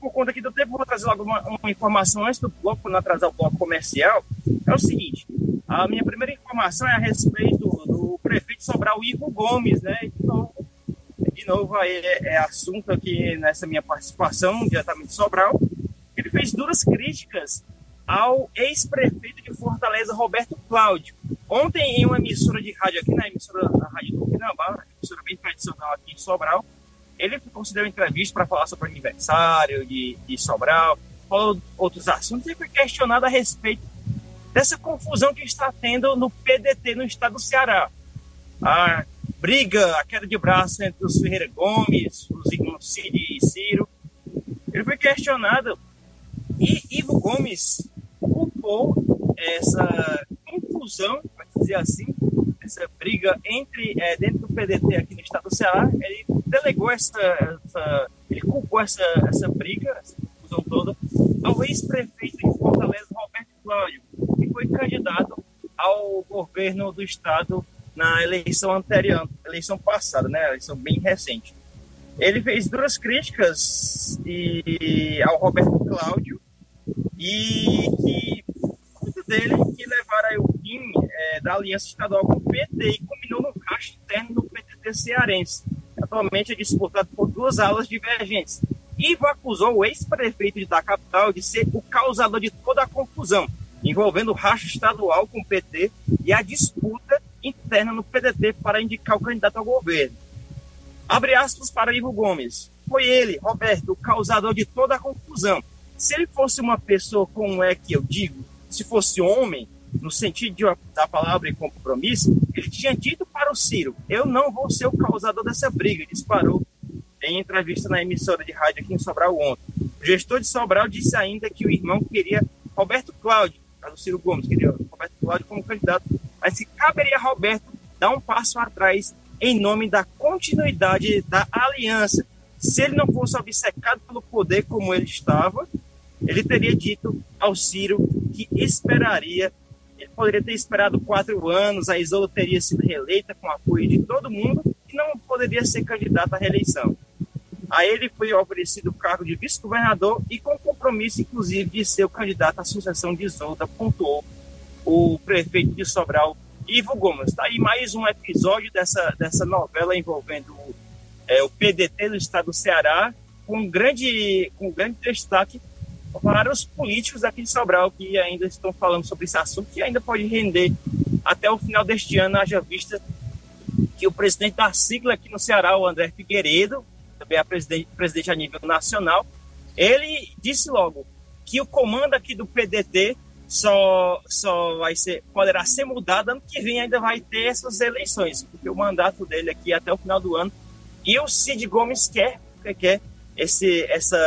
por conta aqui do tempo, vou trazer logo uma, uma informação antes do bloco, não atrasar o bloco comercial. É o seguinte, a minha primeira informação é a respeito do prefeito Sobral, Ivo Gomes, né? Então, de novo, aí é, é assunto aqui nessa minha participação, diretamente de Sobral. Ele fez duras críticas ao ex-prefeito de Fortaleza, Roberto Cláudio. Ontem, em uma emissora de rádio aqui, na emissora da Rádio do Pinambá, emissora bem tradicional aqui em Sobral, ele concedeu entrevista para falar sobre o aniversário de, de Sobral, falou outros assuntos e foi questionado a respeito dessa confusão que está tendo no PDT no estado do Ceará. A briga, a queda de braço entre os Ferreira Gomes, os irmãos Cid e Ciro. Ele foi questionado e Ivo Gomes culpou essa confusão, para dizer assim, essa briga entre é, dentro do PDT aqui no estado do Ceará. Ele delegou essa, essa ele culpou essa, essa briga, essa confusão toda, ao ex-prefeito de Fortaleza, Roberto Cláudio, que foi candidato ao governo do estado na eleição anterior, eleição passada, né, eleição bem recente. Ele fez duras críticas e, ao Roberto Cláudio e que dele que levaram o fim é, da aliança estadual com o PT e combinou no caixa interno do PTT cearense. Atualmente é disputado por duas alas divergentes. Ivo acusou o ex-prefeito da capital de ser o causador de toda a confusão, envolvendo o racha estadual com o PT e a disputa interna no PDT para indicar o candidato ao governo. Abre aspas para Ivo Gomes. Foi ele, Roberto, o causador de toda a confusão. Se ele fosse uma pessoa, como é que eu digo, se fosse homem, no sentido de, da palavra e compromisso, ele tinha dito para o Ciro: Eu não vou ser o causador dessa briga. Disparou em entrevista na emissora de rádio aqui em Sobral ontem. O gestor de Sobral disse ainda que o irmão queria Roberto Cláudio, do Ciro Gomes, queria Roberto Cláudio como candidato mas que caberia a Roberto dar um passo atrás em nome da continuidade da aliança. Se ele não fosse obcecado pelo poder como ele estava, ele teria dito ao Ciro que esperaria, ele poderia ter esperado quatro anos, a Isola teria sido reeleita com apoio de todo mundo e não poderia ser candidato à reeleição. A ele foi oferecido o cargo de vice-governador e com compromisso, inclusive, de ser o candidato à sucessão de Isolda, pontuou o prefeito de Sobral, Ivo Gomes. Está aí mais um episódio dessa, dessa novela envolvendo é, o PDT do estado do Ceará, com grande, com grande destaque para os políticos aqui de Sobral que ainda estão falando sobre esse assunto, que ainda pode render até o final deste ano, haja vista que o presidente da sigla aqui no Ceará, o André Figueiredo, também é presidente, presidente a nível nacional, ele disse logo que o comando aqui do PDT só, só vai ser, poderá ser mudado ano que vem, ainda vai ter essas eleições, porque o mandato dele aqui é até o final do ano. E o Cid Gomes quer, quer esse, essa,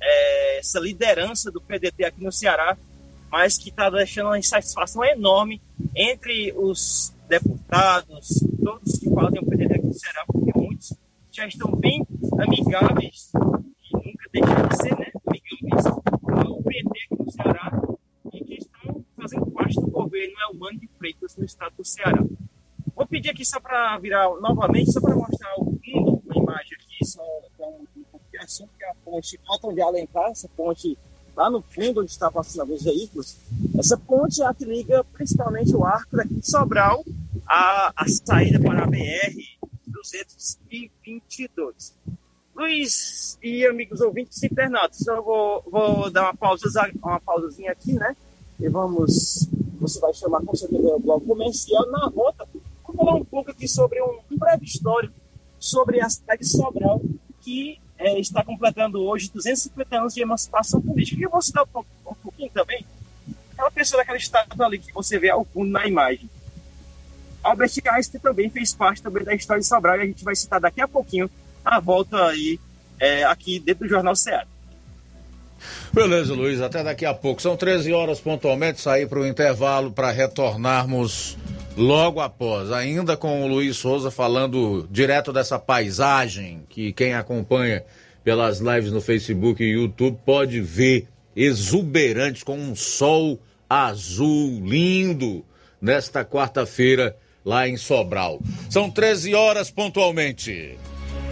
é, essa liderança do PDT aqui no Ceará, mas que está deixando uma insatisfação enorme entre os deputados, todos que fazem o PDT aqui no Ceará, porque muitos já estão bem amigáveis, e nunca deixam de ser, né, amigáveis ao PT aqui no Ceará, e que estão fazendo parte do governo é o Mano de Freitas no estado do Ceará. Vou pedir aqui só para virar novamente, só para mostrar o uma imagem aqui, só para um assunto, que é a ponte Alton de Alencar, essa ponte lá no fundo onde está passando os veículos. Essa ponte é a que liga principalmente o arco daqui de Sobral à, à saída para a BR 222. Luiz e amigos ouvintes internautas, eu vou, vou dar uma, pausa, uma pausazinha aqui, né? E vamos, você vai chamar com certeza o bloco comercial. Na volta, vou falar um pouco aqui sobre um, um breve histórico sobre a cidade de Sobral, que é, está completando hoje 250 anos de emancipação política. E eu vou citar um, um pouquinho também aquela pessoa daquela estátua ali que você vê ao fundo na imagem. Albert Einstein também fez parte também da história de Sobral e a gente vai citar daqui a pouquinho a volta aí é, aqui dentro do Jornal Ceará. Beleza, Luiz, até daqui a pouco. São 13 horas pontualmente, sair para o intervalo para retornarmos logo após, ainda com o Luiz Souza falando direto dessa paisagem que quem acompanha pelas lives no Facebook e YouTube pode ver exuberantes com um sol azul lindo nesta quarta-feira lá em Sobral. São 13 horas pontualmente.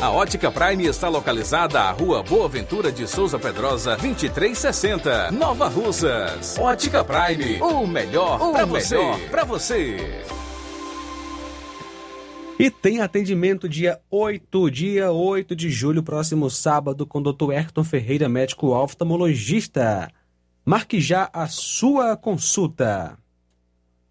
A Ótica Prime está localizada à Rua Boa Ventura de Souza Pedrosa, 2360, Nova Russas. Ótica Prime, o melhor para você. Para você. E tem atendimento dia 8, dia 8 de julho, próximo sábado, com o Dr. Ayrton Ferreira, médico oftalmologista. Marque já a sua consulta.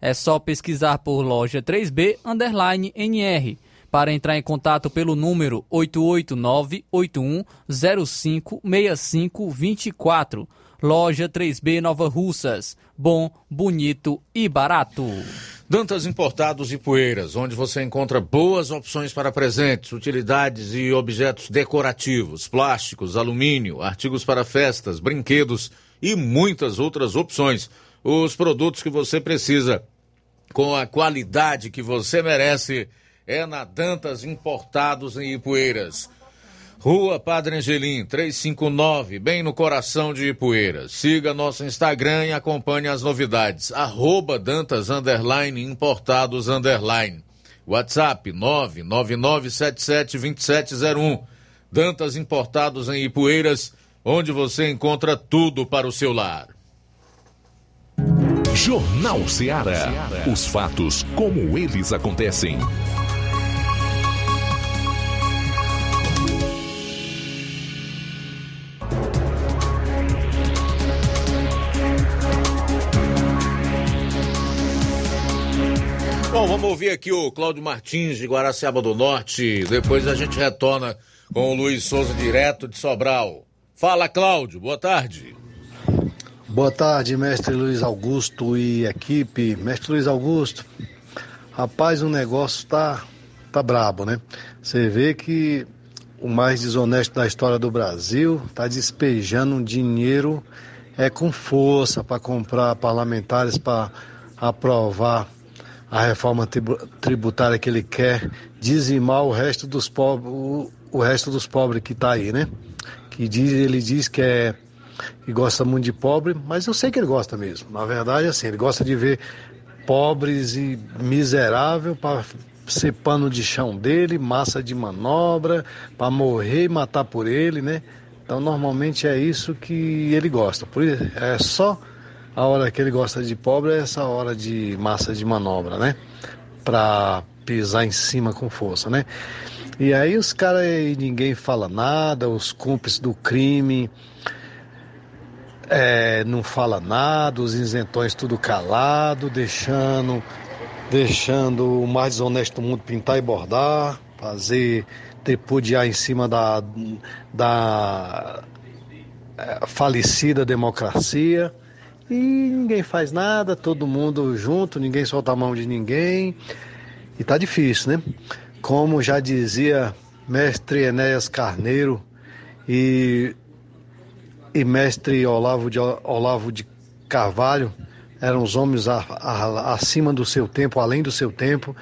É só pesquisar por loja 3B underline NR. Para entrar em contato pelo número 889-8105-6524. Loja 3B Nova Russas. Bom, bonito e barato. Dantas Importados e Poeiras, onde você encontra boas opções para presentes, utilidades e objetos decorativos, plásticos, alumínio, artigos para festas, brinquedos e muitas outras opções. Os produtos que você precisa com a qualidade que você merece é na Dantas Importados em Ipueiras. Rua Padre Angelim, 359, bem no coração de Ipueiras. Siga nosso Instagram e acompanhe as novidades. Arroba Dantas Underline Importados Underline. WhatsApp 999772701. Dantas Importados em Ipueiras, onde você encontra tudo para o seu lar. Jornal Ceará. Os fatos como eles acontecem. Bom, vamos ouvir aqui o Cláudio Martins de Guaraciaba do Norte. Depois a gente retorna com o Luiz Souza direto de Sobral. Fala, Cláudio. Boa tarde. Boa tarde, mestre Luiz Augusto e equipe. Mestre Luiz Augusto, rapaz, o negócio tá, tá brabo, né? Você vê que o mais desonesto da história do Brasil tá despejando dinheiro é com força para comprar parlamentares para aprovar a reforma tribu- tributária que ele quer dizimar o resto dos pobres, o, o resto dos pobres que tá aí, né? Que diz, ele diz que é que gosta muito de pobre, mas eu sei que ele gosta mesmo. Na verdade, assim, ele gosta de ver pobres e miserável para ser pano de chão dele, massa de manobra, para morrer e matar por ele, né? Então, normalmente é isso que ele gosta. Por isso, é só a hora que ele gosta de pobre é essa hora de massa de manobra, né? Para pisar em cima com força, né? E aí os caras ninguém fala nada, os cúmplices do crime é, não fala nada, os isentões tudo calado, deixando, deixando o mais desonesto do mundo pintar e bordar, fazer tripudiar em cima da, da é, falecida democracia. E ninguém faz nada, todo mundo junto, ninguém solta a mão de ninguém. E tá difícil, né? Como já dizia mestre Enéas Carneiro e e mestre Olavo de, Olavo de Carvalho eram os homens a- a- acima do seu tempo, além do seu tempo.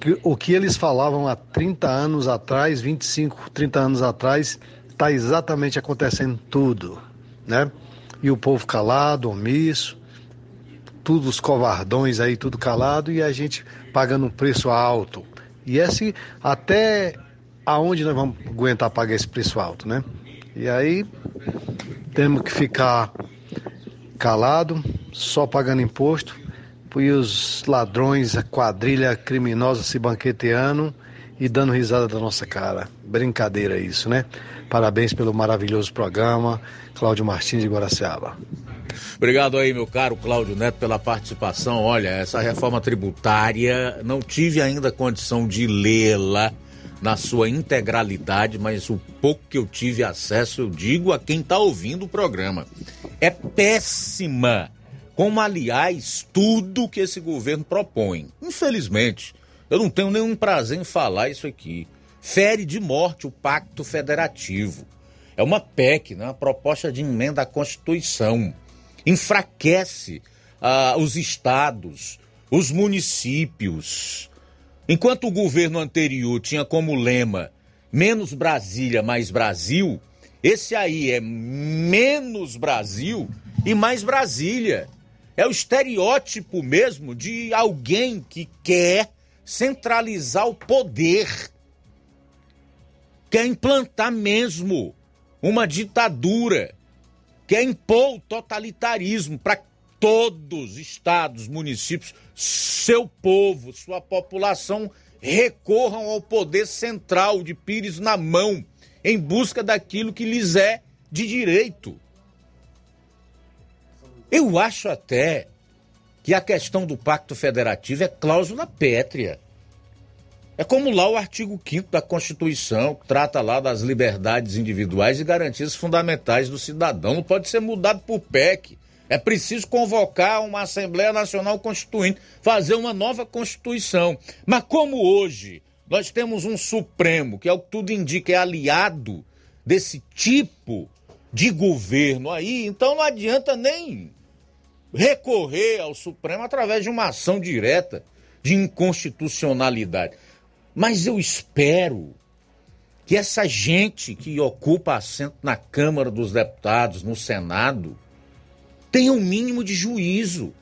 Que- o que eles falavam há 30 anos atrás, 25, 30 anos atrás, está exatamente acontecendo tudo, né? E o povo calado, omisso, tudo os covardões aí, tudo calado, e a gente pagando um preço alto. E esse, até aonde nós vamos aguentar pagar esse preço alto, né? E aí temos que ficar calado, só pagando imposto, e os ladrões, a quadrilha criminosa se banqueteando e dando risada da nossa cara. Brincadeira isso, né? Parabéns pelo maravilhoso programa. Cláudio Martins de Guaraciaba. Obrigado aí, meu caro Cláudio Neto, pela participação. Olha, essa reforma tributária, não tive ainda condição de lê-la na sua integralidade, mas o pouco que eu tive acesso, eu digo a quem está ouvindo o programa. É péssima, como aliás tudo que esse governo propõe. Infelizmente, eu não tenho nenhum prazer em falar isso aqui. Fere de morte o Pacto Federativo. É uma PEC, né? uma proposta de emenda à Constituição. Enfraquece ah, os estados, os municípios. Enquanto o governo anterior tinha como lema menos Brasília, mais Brasil, esse aí é menos Brasil e mais Brasília. É o estereótipo mesmo de alguém que quer centralizar o poder, quer implantar mesmo uma ditadura, quer impor o totalitarismo para todos os estados, municípios, seu povo, sua população recorram ao poder central de Pires na mão em busca daquilo que lhes é de direito. Eu acho até que a questão do pacto federativo é cláusula pétrea. É como lá o artigo 5 da Constituição, que trata lá das liberdades individuais e garantias fundamentais do cidadão. Não pode ser mudado por PEC. É preciso convocar uma Assembleia Nacional Constituinte, fazer uma nova Constituição. Mas como hoje nós temos um Supremo, que é o que tudo indica, é aliado desse tipo de governo aí, então não adianta nem recorrer ao Supremo através de uma ação direta de inconstitucionalidade. Mas eu espero que essa gente que ocupa assento na Câmara dos Deputados, no Senado, tenha um mínimo de juízo.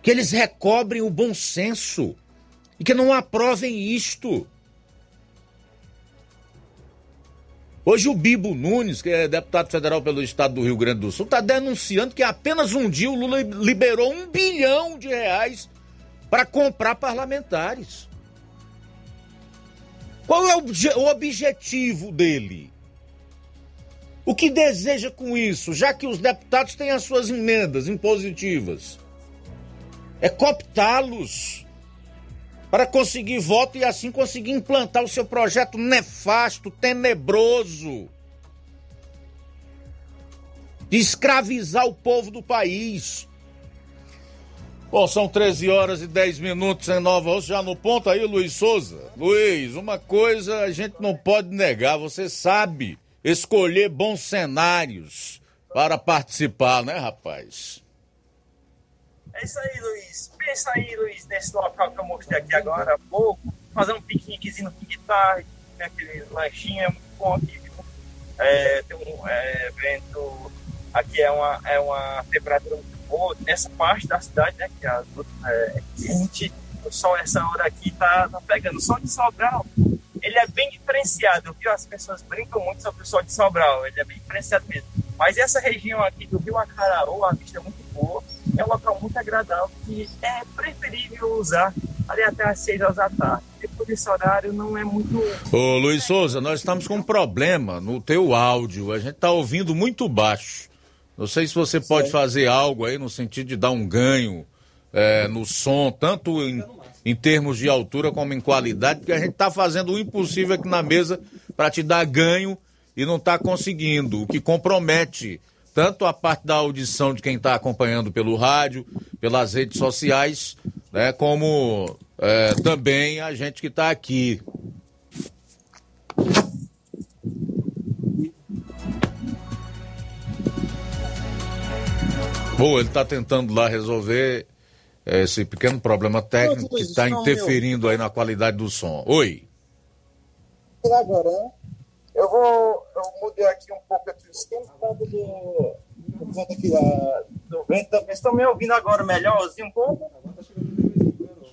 Que eles recobrem o bom senso e que não aprovem isto. Hoje o Bibo Nunes, que é deputado federal pelo estado do Rio Grande do Sul, está denunciando que apenas um dia o Lula liberou um bilhão de reais para comprar parlamentares. Qual é o objetivo dele? O que deseja com isso, já que os deputados têm as suas emendas impositivas? É cooptá-los para conseguir voto e assim conseguir implantar o seu projeto nefasto, tenebroso, de escravizar o povo do país. Bom, são 13 horas e 10 minutos em Nova Osso, já no ponto aí, Luiz Souza. Luiz, uma coisa a gente não pode negar, você sabe escolher bons cenários para participar, né, rapaz? É isso aí, Luiz. Pensa aí, Luiz, nesse local que eu mostrei aqui agora há pouco. Fazer um piqueniquezinho no guitarra, tem aquele lanchinho, é muito bom aqui. É, tem um é, vento, aqui é uma, é uma temperatura muito boa. Nessa parte da cidade, né, que é, é quente, o sol, essa hora aqui tá, tá pegando. Sol de Sobral ele é bem diferenciado, viu? As pessoas brincam muito sobre o sol de Sobral, ele é bem diferenciado mesmo. Mas essa região aqui do Rio Acaraú, a vista é muito boa, é um local muito agradável que é preferível usar ali até às 6 horas da tarde. Depois desse horário não é muito. Ô Luiz Souza, nós estamos com um problema no teu áudio, a gente está ouvindo muito baixo. Não sei se você pode Sim. fazer algo aí no sentido de dar um ganho é, no som, tanto em em termos de altura como em qualidade, porque a gente está fazendo o impossível aqui na mesa para te dar ganho e não está conseguindo, o que compromete tanto a parte da audição de quem está acompanhando pelo rádio, pelas redes sociais, né, como é, também a gente que está aqui. Bom, ele está tentando lá resolver esse pequeno problema técnico que está interferindo aí na qualidade do som. Oi. Agora, né? Eu vou. Eu mudei aqui um pouco aqui o esquema por causa do. Do vento. Vocês estão me ouvindo agora melhorzinho um pouco?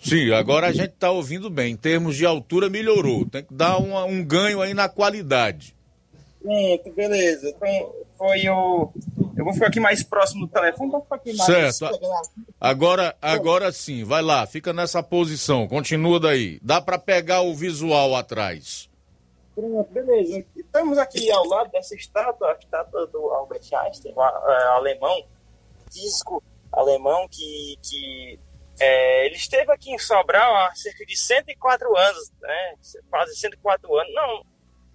Sim, agora a gente está ouvindo bem. Em termos de altura, melhorou. Tem que dar um, um ganho aí na qualidade. Sim, beleza. Foi o Eu vou ficar aqui mais próximo do telefone para ficar aqui mais. Certo. Agora, agora sim, vai lá, fica nessa posição, continua daí. Dá para pegar o visual atrás. Pronto, beleza. Estamos aqui ao lado dessa estátua, a estátua do Albert Einstein, um é, alemão, físico alemão, que, que é, ele esteve aqui em Sobral há cerca de 104 anos, né? quase 104 anos, não,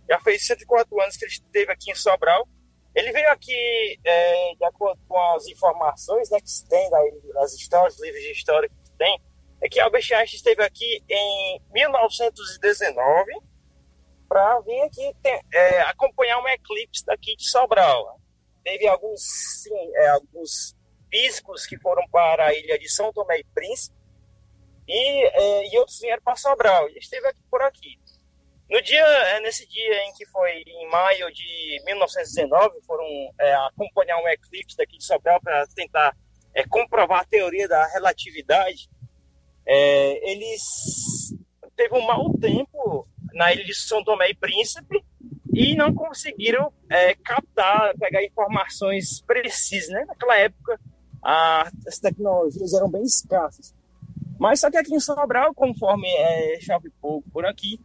já fez 104 anos que ele esteve aqui em Sobral. Ele veio aqui, é, de acordo com as informações né, que se tem das histórias, livros de história que tem, é que Albert Einstein esteve aqui em 1919 para vir aqui tem, é, acompanhar um eclipse daqui de Sobral. Teve alguns, sim, é, alguns físicos que foram para a ilha de São Tomé e Príncipe e, é, e outros vieram para Sobral. E esteve aqui por aqui. No dia, é, nesse dia em que foi em maio de 1919, foram é, acompanhar um eclipse daqui de Sobral para tentar é, comprovar a teoria da relatividade. É, eles teve um mau tempo na ilha de São Tomé e Príncipe e não conseguiram é, captar, pegar informações precisas. Né? Naquela época, a, as tecnologias eram bem escassas. Mas só que aqui em Sobral, conforme é, chove pouco por aqui,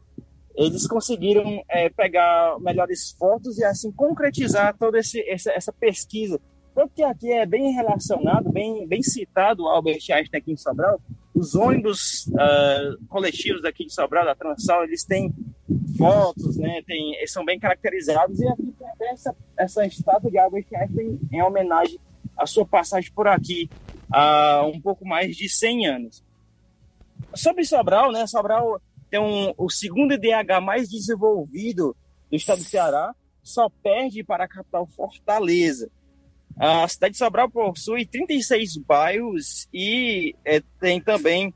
eles conseguiram é, pegar melhores fotos e assim concretizar toda esse, essa, essa pesquisa. Tanto que aqui é bem relacionado, bem, bem citado Albert Einstein aqui em Sobral. Os ônibus uh, coletivos aqui de Sobral, da Transal, eles têm fotos, né? Tem, eles são bem caracterizados. E aqui tem essa, essa estátua de Albert Einstein em homenagem à sua passagem por aqui há um pouco mais de 100 anos. Sobre Sobral, né? Sobral tem um, o segundo IDH mais desenvolvido do estado do Ceará, só perde para a capital Fortaleza. A cidade de Sobral possui 36 bairros e é, tem também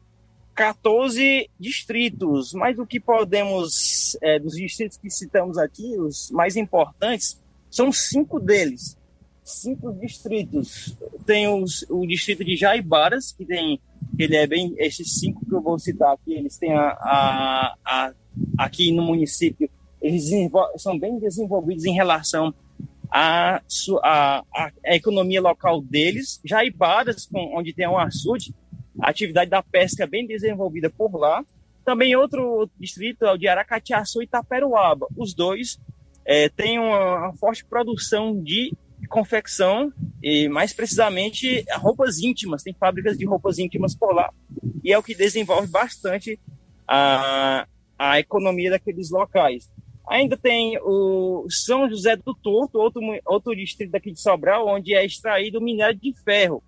14 distritos. Mas o que podemos, é, dos distritos que citamos aqui, os mais importantes, são cinco deles. Cinco distritos. Tem os, o distrito de Jaibaras, que tem ele é bem esses cinco que eu vou citar aqui eles têm a, a, a aqui no município eles são bem desenvolvidos em relação à a, a, a, economia local deles já Ibadas com, onde tem um açude a atividade da pesca é bem desenvolvida por lá. Também outro, outro distrito é o de Aracatiaçu e Itaperuaba. Os dois é, têm uma, uma forte produção de confecção e mais precisamente roupas íntimas. Tem fábricas de roupas íntimas por lá e é o que desenvolve bastante a, a economia daqueles locais. Ainda tem o São José do Torto, outro, outro distrito daqui de Sobral, onde é extraído minério de ferro.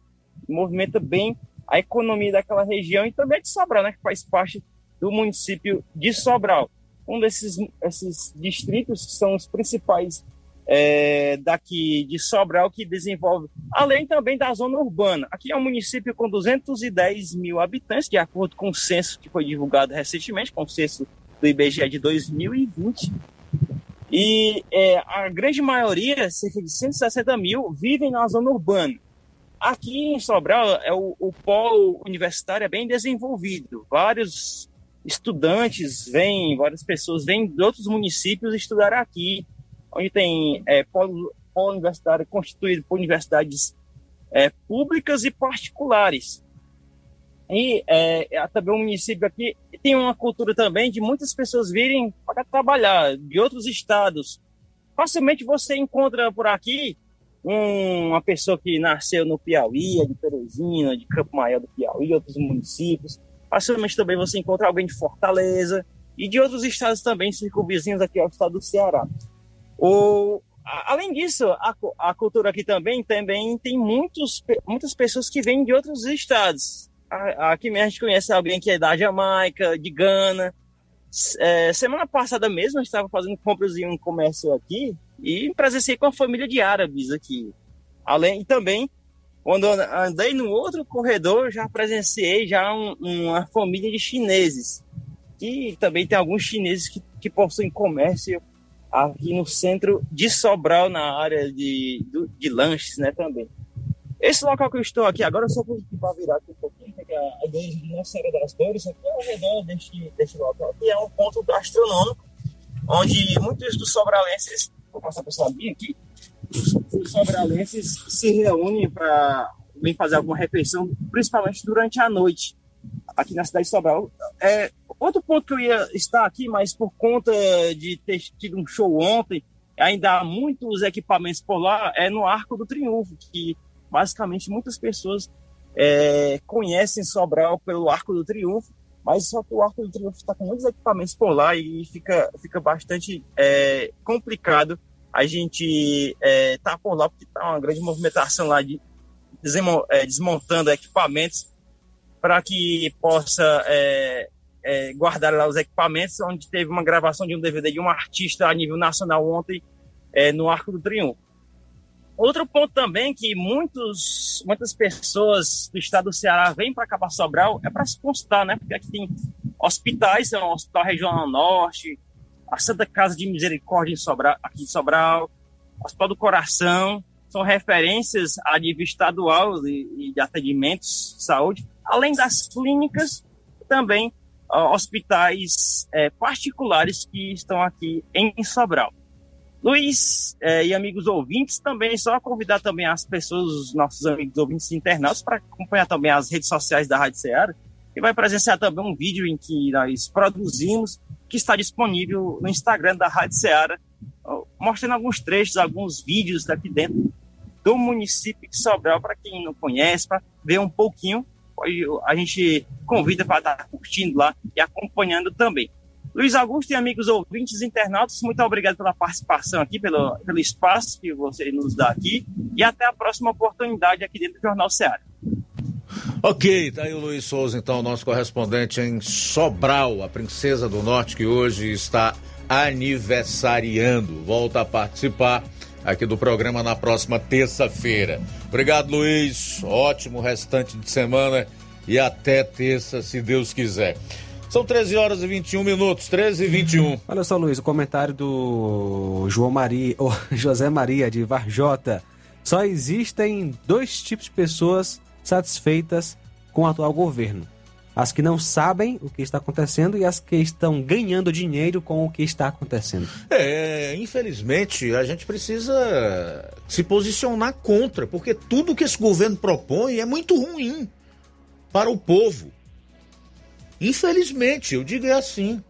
Movimenta bem a economia daquela região e também de Sobral, né, que faz parte do município de Sobral. Um desses esses distritos que são os principais é, daqui de Sobral que desenvolve, além também da zona urbana. Aqui é um município com 210 mil habitantes, de acordo com o censo que foi divulgado recentemente, com o censo do IBGE de 2020. E é, a grande maioria, cerca de 160 mil, vivem na zona urbana. Aqui em Sobral, é o, o polo universitário é bem desenvolvido. Vários estudantes vêm, várias pessoas vêm de outros municípios estudar aqui onde tem é, polo, polo universitário constituído por universidades é, públicas e particulares. E é, é, também o município aqui tem uma cultura também de muitas pessoas virem para trabalhar de outros estados. Facilmente você encontra por aqui uma pessoa que nasceu no Piauí, é de Teresina, de Campo Maior do Piauí, outros municípios. Facilmente também você encontra alguém de Fortaleza e de outros estados também circunvizinhos aqui ao estado do Ceará. O, além disso, a, a cultura aqui também, também tem muitos, muitas pessoas que vêm de outros estados. Aqui mesmo a gente conhece alguém que é da Jamaica, de Gana. É, semana passada mesmo, gente estava fazendo compras em um comércio aqui e presenciei com a família de árabes aqui. Além também, quando andei no outro corredor, já presenciei já um, uma família de chineses. E também tem alguns chineses que, que possuem comércio aqui no centro de Sobral, na área de, de, de lanches, né, também. Esse local que eu estou aqui agora, eu só vou virar aqui um pouquinho, que é a igreja de Nossa Senhora das Dores, aqui ao redor deste, deste local aqui, é um ponto gastronômico, onde muitos dos sobralenses, vou passar para essa aqui, os sobralenses se reúnem para vir fazer alguma refeição, principalmente durante a noite, aqui na cidade de Sobral. É, outro ponto que eu ia estar aqui, mas por conta de ter tido um show ontem, ainda há muitos equipamentos por lá, é no Arco do Triunfo, que basicamente muitas pessoas é, conhecem Sobral pelo Arco do Triunfo, mas só que o Arco do Triunfo está com muitos equipamentos por lá e fica, fica bastante é, complicado a gente é, tá por lá, porque está uma grande movimentação lá de é, desmontando equipamentos para que possa é, é, guardar lá os equipamentos, onde teve uma gravação de um DVD de um artista a nível nacional ontem é, no Arco do Triunfo. Outro ponto também que muitos, muitas pessoas do estado do Ceará vêm para Cabo Sobral é para se constar, né? Porque aqui tem hospitais, é um Hospital Regional Norte, a Santa Casa de Misericórdia em Sobral, aqui em Sobral, Hospital do Coração, são referências a nível estadual e de atendimentos de saúde, além das clínicas, também hospitais é, particulares que estão aqui em Sobral. Luiz é, e amigos ouvintes, também só convidar também as pessoas, os nossos amigos ouvintes internautas, para acompanhar também as redes sociais da Rádio Ceará, e vai presenciar também um vídeo em que nós produzimos, que está disponível no Instagram da Rádio Ceará, mostrando alguns trechos, alguns vídeos daqui dentro do município de Sobral, para quem não conhece, para ver um pouquinho, a gente convida para estar curtindo lá e acompanhando também. Luiz Augusto e amigos ouvintes internautas, muito obrigado pela participação aqui, pelo, pelo espaço que você nos dá aqui e até a próxima oportunidade aqui dentro do Jornal Ceará. Ok, tá aí o Luiz Souza, então, nosso correspondente em Sobral, a princesa do norte que hoje está aniversariando. Volta a participar aqui do programa na próxima terça-feira. Obrigado, Luiz. Ótimo restante de semana e até terça, se Deus quiser. São 13 horas e 21 minutos, 13 e 21. Olha só, Luiz, o comentário do João Maria, [LAUGHS] ou José Maria de Varjota. Só existem dois tipos de pessoas satisfeitas com o atual governo. As que não sabem o que está acontecendo e as que estão ganhando dinheiro com o que está acontecendo. É, infelizmente, a gente precisa se posicionar contra, porque tudo que esse governo propõe é muito ruim para o povo. Infelizmente, eu digo é assim.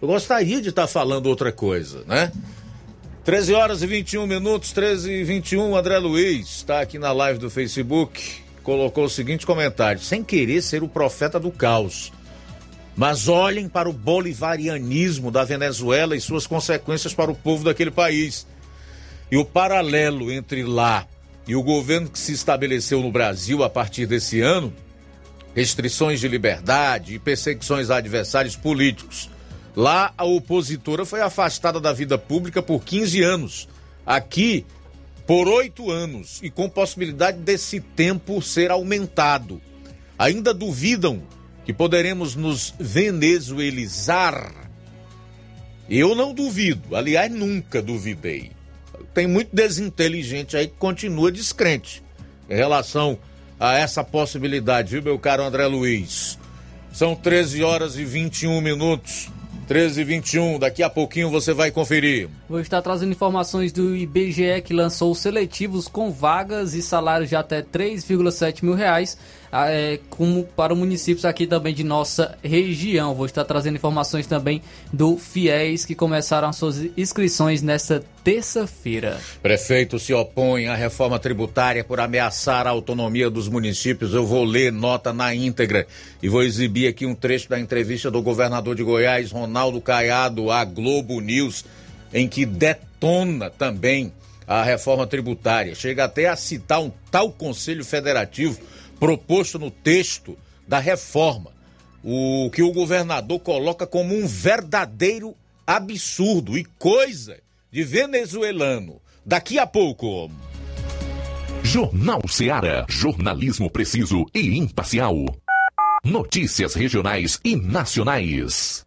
Eu gostaria de estar falando outra coisa, né? 13 horas e 21 minutos, 13 e 21, André Luiz está aqui na live do Facebook, colocou o seguinte comentário: sem querer ser o profeta do caos. Mas olhem para o bolivarianismo da Venezuela e suas consequências para o povo daquele país. E o paralelo entre lá e o governo que se estabeleceu no Brasil a partir desse ano restrições de liberdade e perseguições a adversários políticos. Lá, a opositora foi afastada da vida pública por 15 anos. Aqui, por oito anos e com possibilidade desse tempo ser aumentado. Ainda duvidam que poderemos nos venezuelizar? Eu não duvido, aliás, nunca duvidei. Tem muito desinteligente aí que continua descrente em relação a essa possibilidade, viu, meu caro André Luiz? São 13 horas e 21 minutos. 13 e 21, daqui a pouquinho você vai conferir. Vou estar trazendo informações do IBGE que lançou seletivos com vagas e salários de até 3,7 mil reais é, como para municípios aqui também de nossa região. Vou estar trazendo informações também do FIES que começaram as suas inscrições nesta terça-feira. Prefeito se opõe à reforma tributária por ameaçar a autonomia dos municípios. Eu vou ler nota na íntegra e vou exibir aqui um trecho da entrevista do governador de Goiás, Ronaldo Caiado, à Globo News, em que detona também a reforma tributária. Chega até a citar um tal Conselho Federativo proposto no texto da reforma, o que o governador coloca como um verdadeiro absurdo e coisa de venezuelano. Daqui a pouco. Jornal Seara. Jornalismo preciso e imparcial. Notícias regionais e nacionais.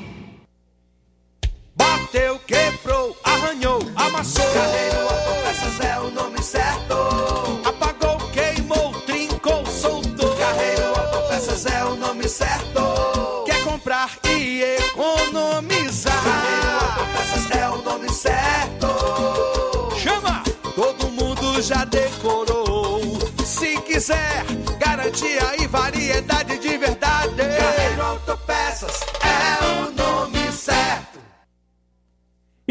Bateu, quebrou, arranhou, amassou. Carreiro Autopeças é o nome certo. Apagou, queimou, trincou, soltou. Carreiro Autopeças é o nome certo. Quer comprar e economizar. Carreiro Autopeças é o nome certo. Chama! Todo mundo já decorou. Se quiser, garantia e variedade de verdade.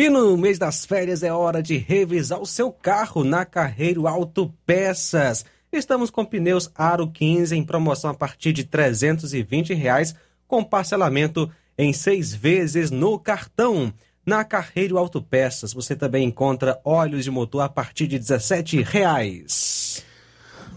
E no mês das férias é hora de revisar o seu carro na Carreiro Auto Peças. Estamos com pneus Aro 15 em promoção a partir de 320 reais, com parcelamento em seis vezes no cartão. Na Carreiro Auto Peças você também encontra óleos de motor a partir de 17 reais.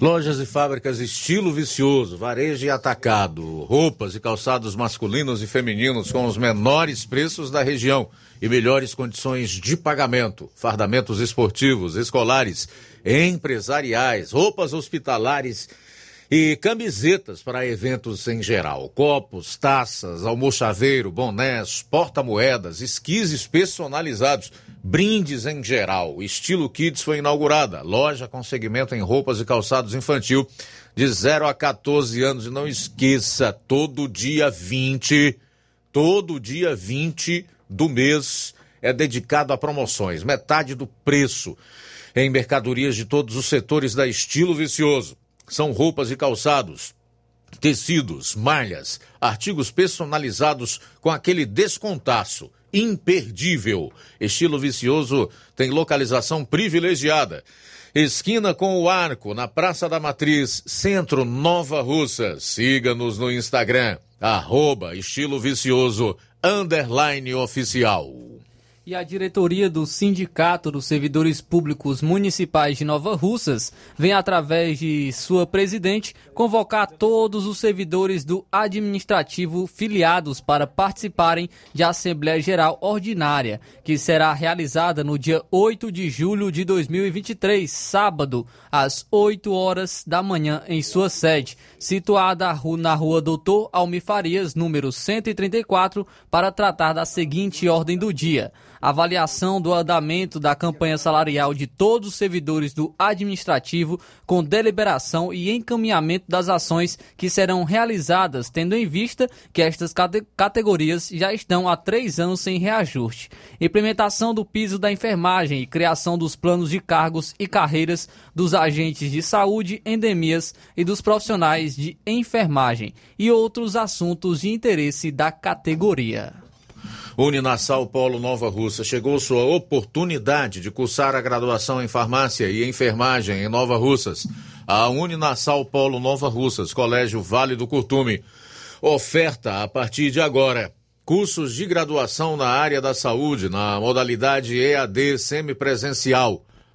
Lojas e fábricas estilo vicioso, varejo e atacado, roupas e calçados masculinos e femininos com os menores preços da região e melhores condições de pagamento, fardamentos esportivos, escolares, empresariais, roupas hospitalares e camisetas para eventos em geral, copos, taças, almochaveiro, bonés, porta-moedas, esquises personalizados, brindes em geral. Estilo Kids foi inaugurada, loja com segmento em roupas e calçados infantil de 0 a 14 anos. E não esqueça, todo dia 20, todo dia 20 do mês é dedicado a promoções, metade do preço em mercadorias de todos os setores da Estilo Vicioso. São roupas e calçados, tecidos, malhas, artigos personalizados com aquele descontaço imperdível. Estilo Vicioso tem localização privilegiada. Esquina com o Arco, na Praça da Matriz, Centro Nova Russa. Siga-nos no Instagram, arroba Estilo Vicioso, underline oficial. E a diretoria do Sindicato dos Servidores Públicos Municipais de Nova Russas vem, através de sua presidente, convocar todos os servidores do administrativo filiados para participarem de Assembleia Geral Ordinária, que será realizada no dia 8 de julho de 2023, sábado, às 8 horas da manhã, em sua sede, situada na rua Doutor Almi Farias, número 134, para tratar da seguinte ordem do dia avaliação do andamento da campanha salarial de todos os servidores do administrativo, com deliberação e encaminhamento das ações que serão realizadas, tendo em vista que estas categorias já estão há três anos sem reajuste. Implementação do piso da enfermagem e criação dos planos de cargos e carreiras dos agentes de saúde, endemias e dos profissionais de enfermagem e outros assuntos de interesse da categoria. Uninassal Polo Nova Russa chegou sua oportunidade de cursar a graduação em farmácia e enfermagem em Nova Russas. A Uninassal Polo Nova Russas, Colégio Vale do Curtume, oferta a partir de agora cursos de graduação na área da saúde na modalidade EAD semipresencial.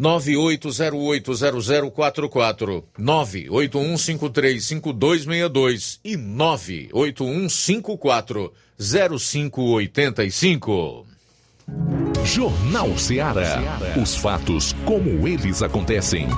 98080044, 981535262 e 981540585. Jornal Ceará. Os fatos como eles acontecem.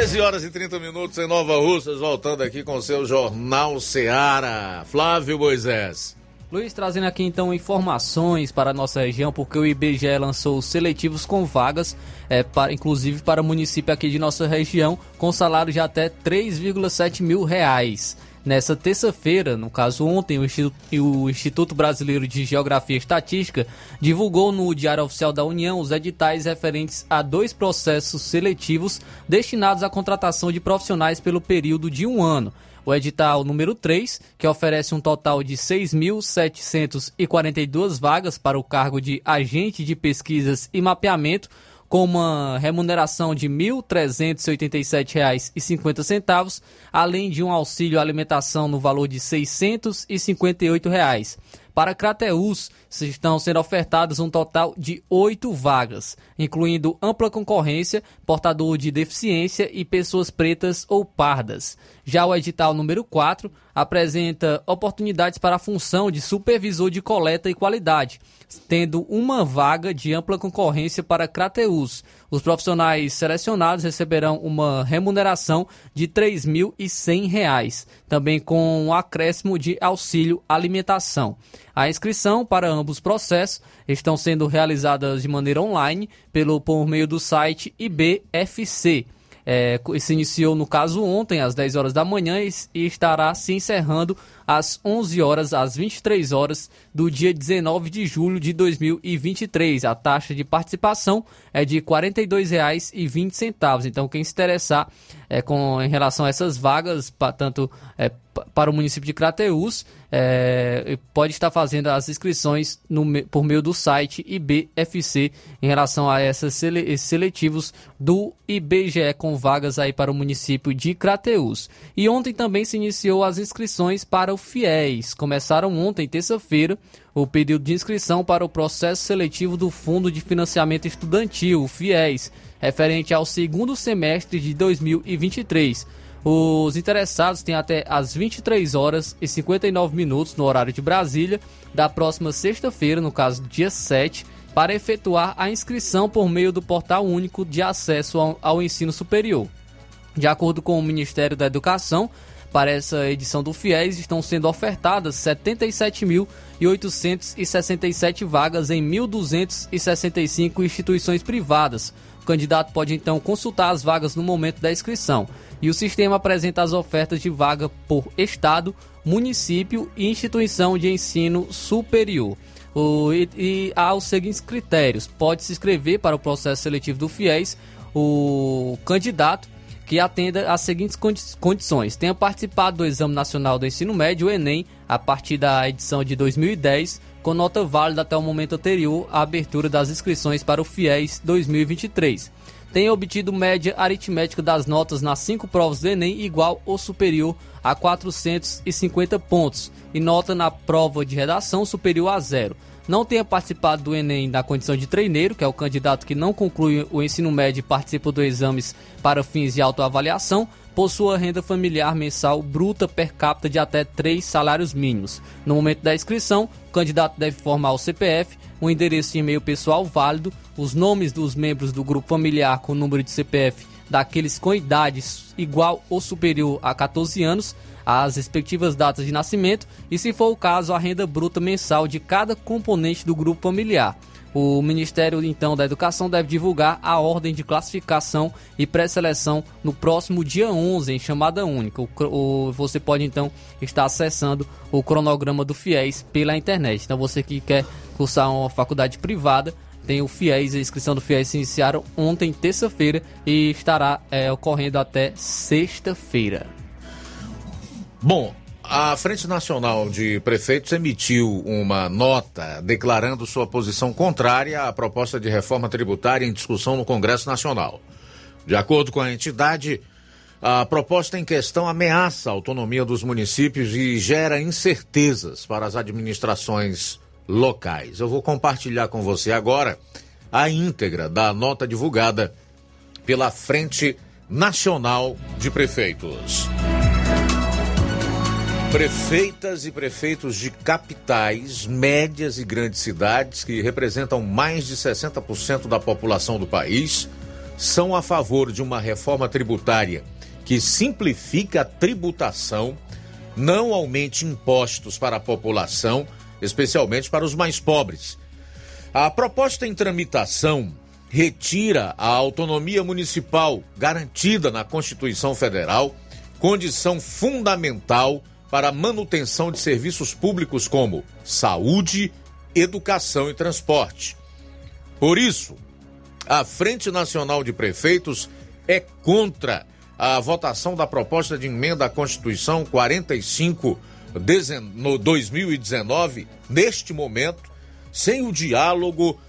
13 horas e 30 minutos em Nova Russas, voltando aqui com o seu Jornal Seara. Flávio Moisés. Luiz, trazendo aqui então informações para a nossa região, porque o IBGE lançou seletivos com vagas, é, para, inclusive para município aqui de nossa região, com salário de até 3,7 mil reais. Nessa terça-feira, no caso ontem, o Instituto, Brasileiro de Geografia e Estatística divulgou no Diário Oficial da União os editais referentes a dois processos seletivos destinados à contratação de profissionais pelo período de um ano. O edital número 3, que oferece um total de 6.742 vagas para o cargo de agente de pesquisas e mapeamento, com uma remuneração de R$ 1.387,50, além de um auxílio alimentação no valor de 658 reais. Para Crateus, estão sendo ofertadas um total de oito vagas, incluindo ampla concorrência, portador de deficiência e pessoas pretas ou pardas. Já o edital número 4 apresenta oportunidades para a função de supervisor de coleta e qualidade, tendo uma vaga de ampla concorrência para Crateus. Os profissionais selecionados receberão uma remuneração de R$ 3.100, também com um acréscimo de auxílio alimentação. A inscrição para ambos os processos estão sendo realizadas de maneira online pelo por meio do site IBFC é, se iniciou, no caso, ontem, às 10 horas da manhã e, e estará se encerrando às 11 horas, às 23 horas do dia 19 de julho de 2023. A taxa de participação é de R$ 42,20. Então, quem se interessar é, com, em relação a essas vagas, tanto é, para o município de Crateús, é, pode estar fazendo as inscrições no, por meio do site IBFC em relação a essas sele, esses seletivos do IBGE com vagas aí para o município de Crateús. E ontem também se iniciou as inscrições para o FIES. Começaram ontem, terça-feira, o período de inscrição para o processo seletivo do Fundo de Financiamento Estudantil, o FIES, referente ao segundo semestre de 2023. Os interessados têm até às 23 horas e 59 minutos no horário de Brasília da próxima sexta-feira, no caso dia 7, para efetuar a inscrição por meio do Portal Único de Acesso ao, ao Ensino Superior. De acordo com o Ministério da Educação, para essa edição do FIES estão sendo ofertadas 77.867 vagas em 1.265 instituições privadas, O candidato pode então consultar as vagas no momento da inscrição. E o sistema apresenta as ofertas de vaga por estado, município e instituição de ensino superior. O, e, e há os seguintes critérios: pode se inscrever para o processo seletivo do FIES o candidato que atenda às seguintes condi condições: tenha participado do Exame Nacional do Ensino Médio, o Enem, a partir da edição de 2010, com nota válida até o momento anterior à abertura das inscrições para o FIES 2023 tenha obtido média aritmética das notas nas cinco provas do Enem igual ou superior a 450 pontos e nota na prova de redação superior a zero. Não tenha participado do Enem na condição de treineiro, que é o candidato que não conclui o ensino médio e participa dos exames para fins de autoavaliação, possua renda familiar mensal bruta per capita de até três salários mínimos. No momento da inscrição, o candidato deve formar o CPF, um endereço de e-mail pessoal válido, os nomes dos membros do grupo familiar com número de CPF daqueles com idades igual ou superior a 14 anos, as respectivas datas de nascimento e, se for o caso, a renda bruta mensal de cada componente do grupo familiar. O Ministério então da Educação deve divulgar a ordem de classificação e pré-seleção no próximo dia 11 em chamada única. O, o, você pode então estar acessando o cronograma do FIES pela internet. Então você que quer cursar uma faculdade privada, tem o FIES, a inscrição do FIES se iniciaram ontem, terça-feira, e estará é, ocorrendo até sexta-feira. Bom, a Frente Nacional de Prefeitos emitiu uma nota declarando sua posição contrária à proposta de reforma tributária em discussão no Congresso Nacional. De acordo com a entidade, a proposta em questão ameaça a autonomia dos municípios e gera incertezas para as administrações locais. Eu vou compartilhar com você agora a íntegra da nota divulgada pela Frente Nacional de Prefeitos. Prefeitas e prefeitos de capitais, médias e grandes cidades, que representam mais de 60% da população do país, são a favor de uma reforma tributária que simplifique a tributação, não aumente impostos para a população, especialmente para os mais pobres. A proposta em tramitação retira a autonomia municipal garantida na Constituição Federal, condição fundamental para manutenção de serviços públicos como saúde, educação e transporte. Por isso, a Frente Nacional de Prefeitos é contra a votação da proposta de emenda à Constituição 45 no 2019, neste momento, sem o diálogo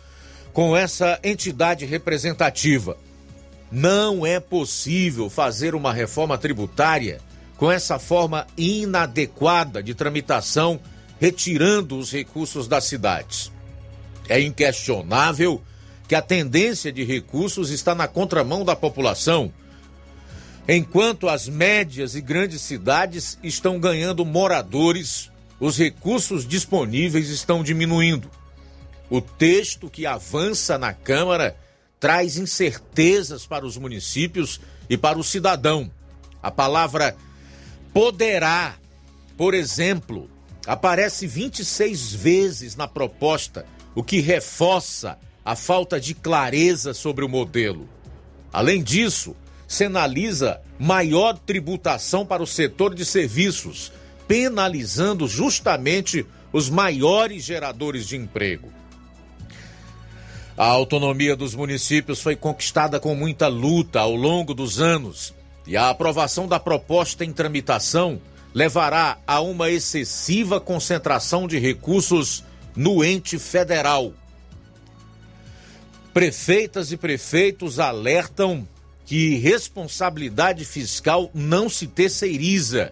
com essa entidade representativa. Não é possível fazer uma reforma tributária com essa forma inadequada de tramitação, retirando os recursos das cidades. É inquestionável que a tendência de recursos está na contramão da população, enquanto as médias e grandes cidades estão ganhando moradores, os recursos disponíveis estão diminuindo. O texto que avança na Câmara traz incertezas para os municípios e para o cidadão. A palavra poderá, por exemplo, aparece 26 vezes na proposta, o que reforça a falta de clareza sobre o modelo. Além disso, sinaliza maior tributação para o setor de serviços, penalizando justamente os maiores geradores de emprego. A autonomia dos municípios foi conquistada com muita luta ao longo dos anos e a aprovação da proposta em tramitação levará a uma excessiva concentração de recursos no ente federal. Prefeitas e prefeitos alertam que responsabilidade fiscal não se terceiriza.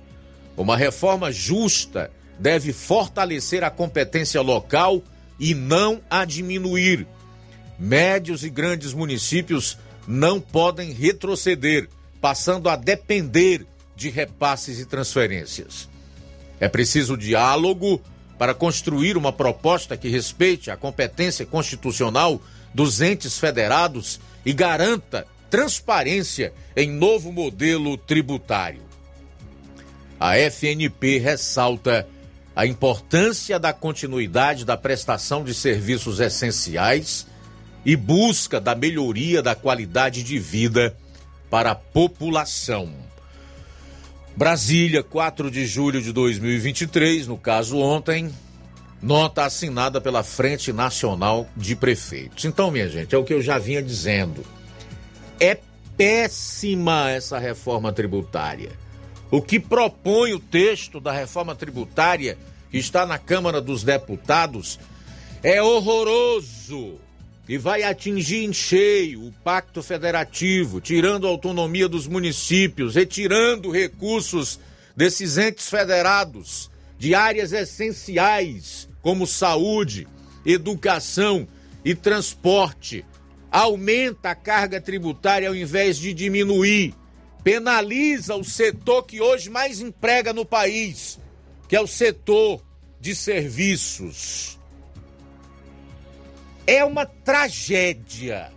Uma reforma justa deve fortalecer a competência local e não a diminuir. Médios e grandes municípios não podem retroceder passando a depender de repasses e transferências. É preciso diálogo para construir uma proposta que respeite a competência constitucional dos entes federados e garanta transparência em novo modelo tributário. A FNP ressalta a importância da continuidade da prestação de serviços essenciais e busca da melhoria da qualidade de vida para a população. Brasília, 4 de julho de 2023, no caso ontem, nota assinada pela Frente Nacional de Prefeitos. Então, minha gente, é o que eu já vinha dizendo. É péssima essa reforma tributária. O que propõe o texto da reforma tributária que está na Câmara dos Deputados é horroroso e vai atingir em cheio o pacto federativo, tirando a autonomia dos municípios, retirando recursos desses entes federados de áreas essenciais como saúde, educação e transporte. Aumenta a carga tributária ao invés de diminuir. Penaliza o setor que hoje mais emprega no país, que é o setor de serviços. É uma tragédia.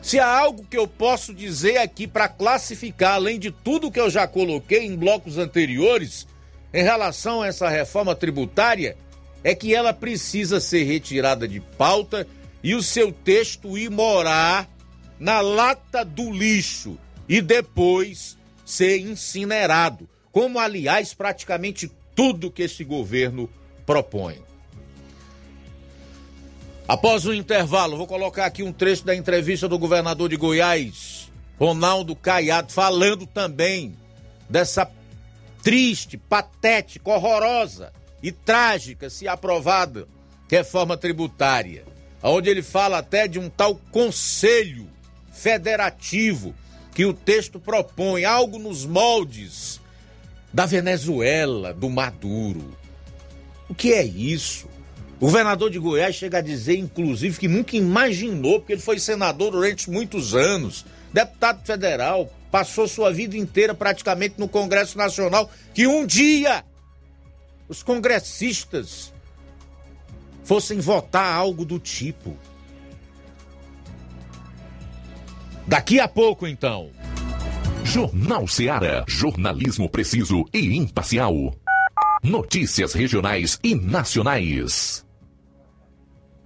Se há algo que eu posso dizer aqui para classificar, além de tudo que eu já coloquei em blocos anteriores, em relação a essa reforma tributária, é que ela precisa ser retirada de pauta e o seu texto ir morar na lata do lixo e depois ser incinerado, como aliás praticamente tudo que esse governo propõe. Após o intervalo, vou colocar aqui um trecho da entrevista do governador de Goiás, Ronaldo Caiado, falando também dessa triste, patética, horrorosa e trágica, se aprovada, reforma tributária, onde ele fala até de um tal conselho federativo que o texto propõe, algo nos moldes da Venezuela, do Maduro. O que é isso? Governador de Goiás chega a dizer, inclusive, que nunca imaginou, porque ele foi senador durante muitos anos, deputado federal, passou sua vida inteira praticamente no Congresso Nacional, que um dia os congressistas fossem votar algo do tipo. Daqui a pouco, então. Jornal Seara. Jornalismo preciso e imparcial. Notícias regionais e nacionais.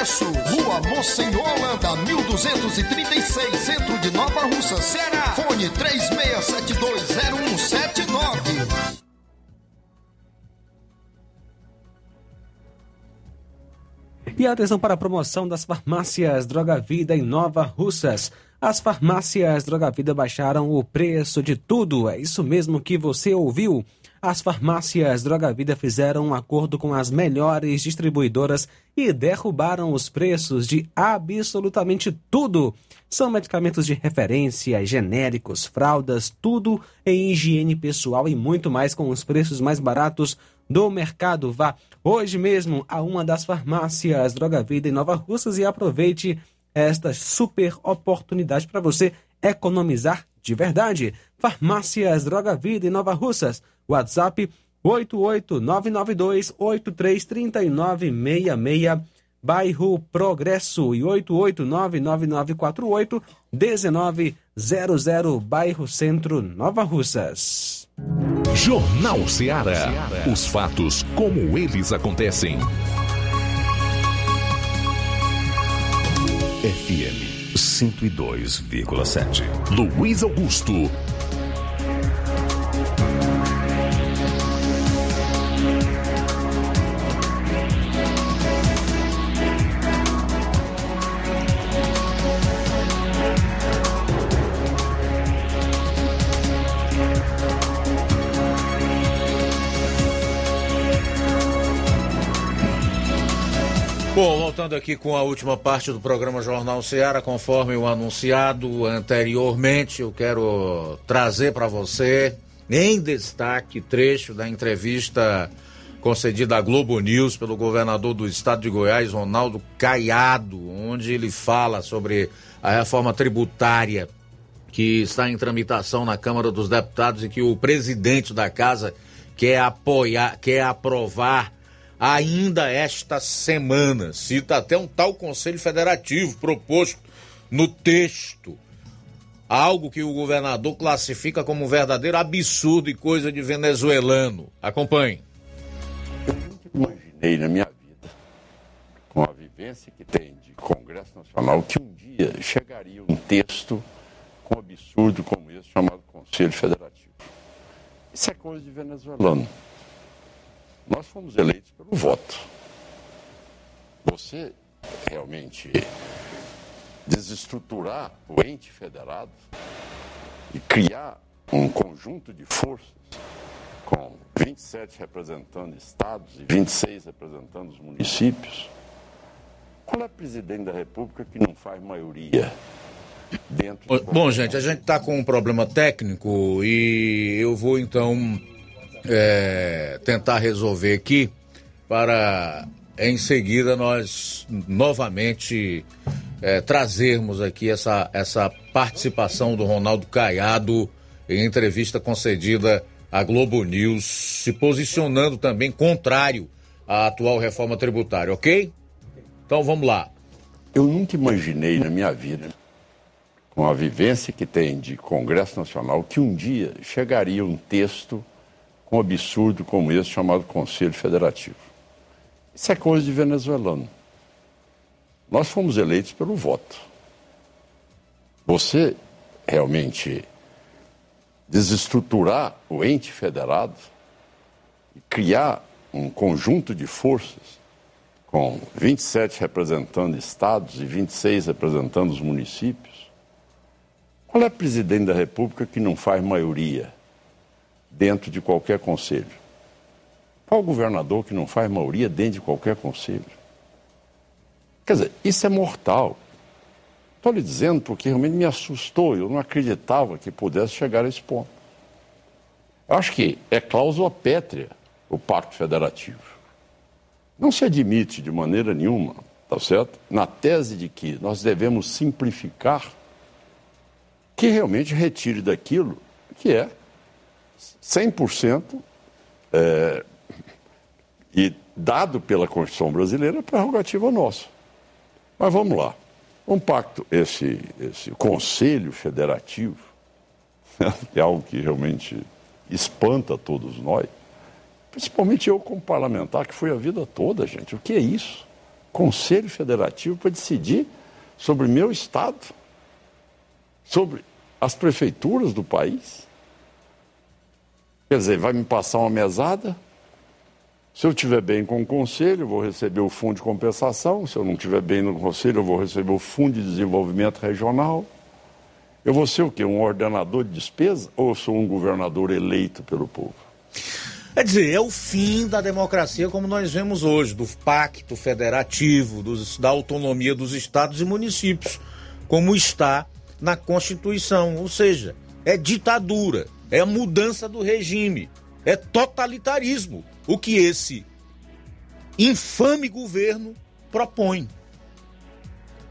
preços. Rua Monsenhor Holanda, 1236, centro de Nova Russa, Ceará. Fone 36720179. E atenção para a promoção das farmácias Droga Vida em Nova Russas. As farmácias Droga Vida baixaram o preço de tudo. É isso mesmo que você ouviu. As farmácias Droga Vida fizeram um acordo com as melhores distribuidoras e derrubaram os preços de absolutamente tudo. São medicamentos de referência, genéricos, fraldas, tudo em higiene pessoal e muito mais com os preços mais baratos do mercado. Vá hoje mesmo a uma das farmácias Droga Vida em Nova Russas e aproveite esta super oportunidade para você economizar de verdade. Farmácias Droga Vida em Nova Russas. WhatsApp 88992833966. Bairro Progresso e 88999481900, bairro Centro, Nova Russas. Jornal Ceará. Os fatos como eles acontecem. FM 102,7. Luiz Augusto. Bom, voltando aqui com a última parte do programa Jornal Ceará, conforme o anunciado anteriormente, eu quero trazer para você, em destaque, trecho da entrevista concedida à Globo News pelo governador do estado de Goiás, Ronaldo Caiado, onde ele fala sobre a reforma tributária que está em tramitação na Câmara dos Deputados e que o presidente da casa quer apoiar, quer aprovar ainda esta semana. Cita até um tal Conselho Federativo proposto no texto. Algo que o governador classifica como um verdadeiro absurdo e coisa de venezuelano. Acompanhe. Eu nunca imaginei na minha vida, com a vivência que tem de Congresso Nacional, que um dia chegaria um texto com um absurdo como esse, chamado Conselho Federativo. Isso é coisa de venezuelano. Nós fomos eleitos pelo voto. Você realmente desestruturar o ente federado e criar um conjunto de forças com 27 representando estados e 26 representando os municípios. Qual é o presidente da República que não faz maioria dentro de Bom, gente, a gente está com um problema técnico e eu vou então é, tentar resolver aqui para em seguida nós novamente é, trazermos aqui essa, essa participação do Ronaldo Caiado em entrevista concedida à Globo News, se posicionando também contrário à atual reforma tributária, ok? Então vamos lá. Eu nunca imaginei na minha vida, com a vivência que tem de Congresso Nacional, que um dia chegaria um texto com um absurdo como esse chamado Conselho Federativo. Isso é coisa de venezuelano. Nós fomos eleitos pelo voto. Você realmente desestruturar o ente federado e criar um conjunto de forças com 27 representando estados e 26 representando os municípios. Qual é o presidente da República que não faz maioria? Dentro de qualquer conselho. Qual governador que não faz maioria dentro de qualquer conselho? Quer dizer, isso é mortal. Estou lhe dizendo porque realmente me assustou, eu não acreditava que pudesse chegar a esse ponto. Eu acho que é cláusula pétrea o Pacto Federativo. Não se admite de maneira nenhuma, tá certo? Na tese de que nós devemos simplificar, que realmente retire daquilo que é 100% é, e dado pela Constituição brasileira, é prerrogativa nossa. Mas vamos lá. Um pacto, esse, esse Conselho Federativo, [LAUGHS] é algo que realmente espanta todos nós, principalmente eu como parlamentar, que foi a vida toda, gente. O que é isso? Conselho Federativo para decidir sobre meu Estado, sobre as prefeituras do país. Quer dizer, vai me passar uma mesada? Se eu estiver bem com o conselho, eu vou receber o fundo de compensação. Se eu não estiver bem no conselho, eu vou receber o fundo de desenvolvimento regional. Eu vou ser o quê? Um ordenador de despesa ou sou um governador eleito pelo povo? Quer dizer, é o fim da democracia como nós vemos hoje, do pacto federativo, dos, da autonomia dos estados e municípios, como está na Constituição. Ou seja, é ditadura, é mudança do regime, é totalitarismo. O que esse infame governo propõe.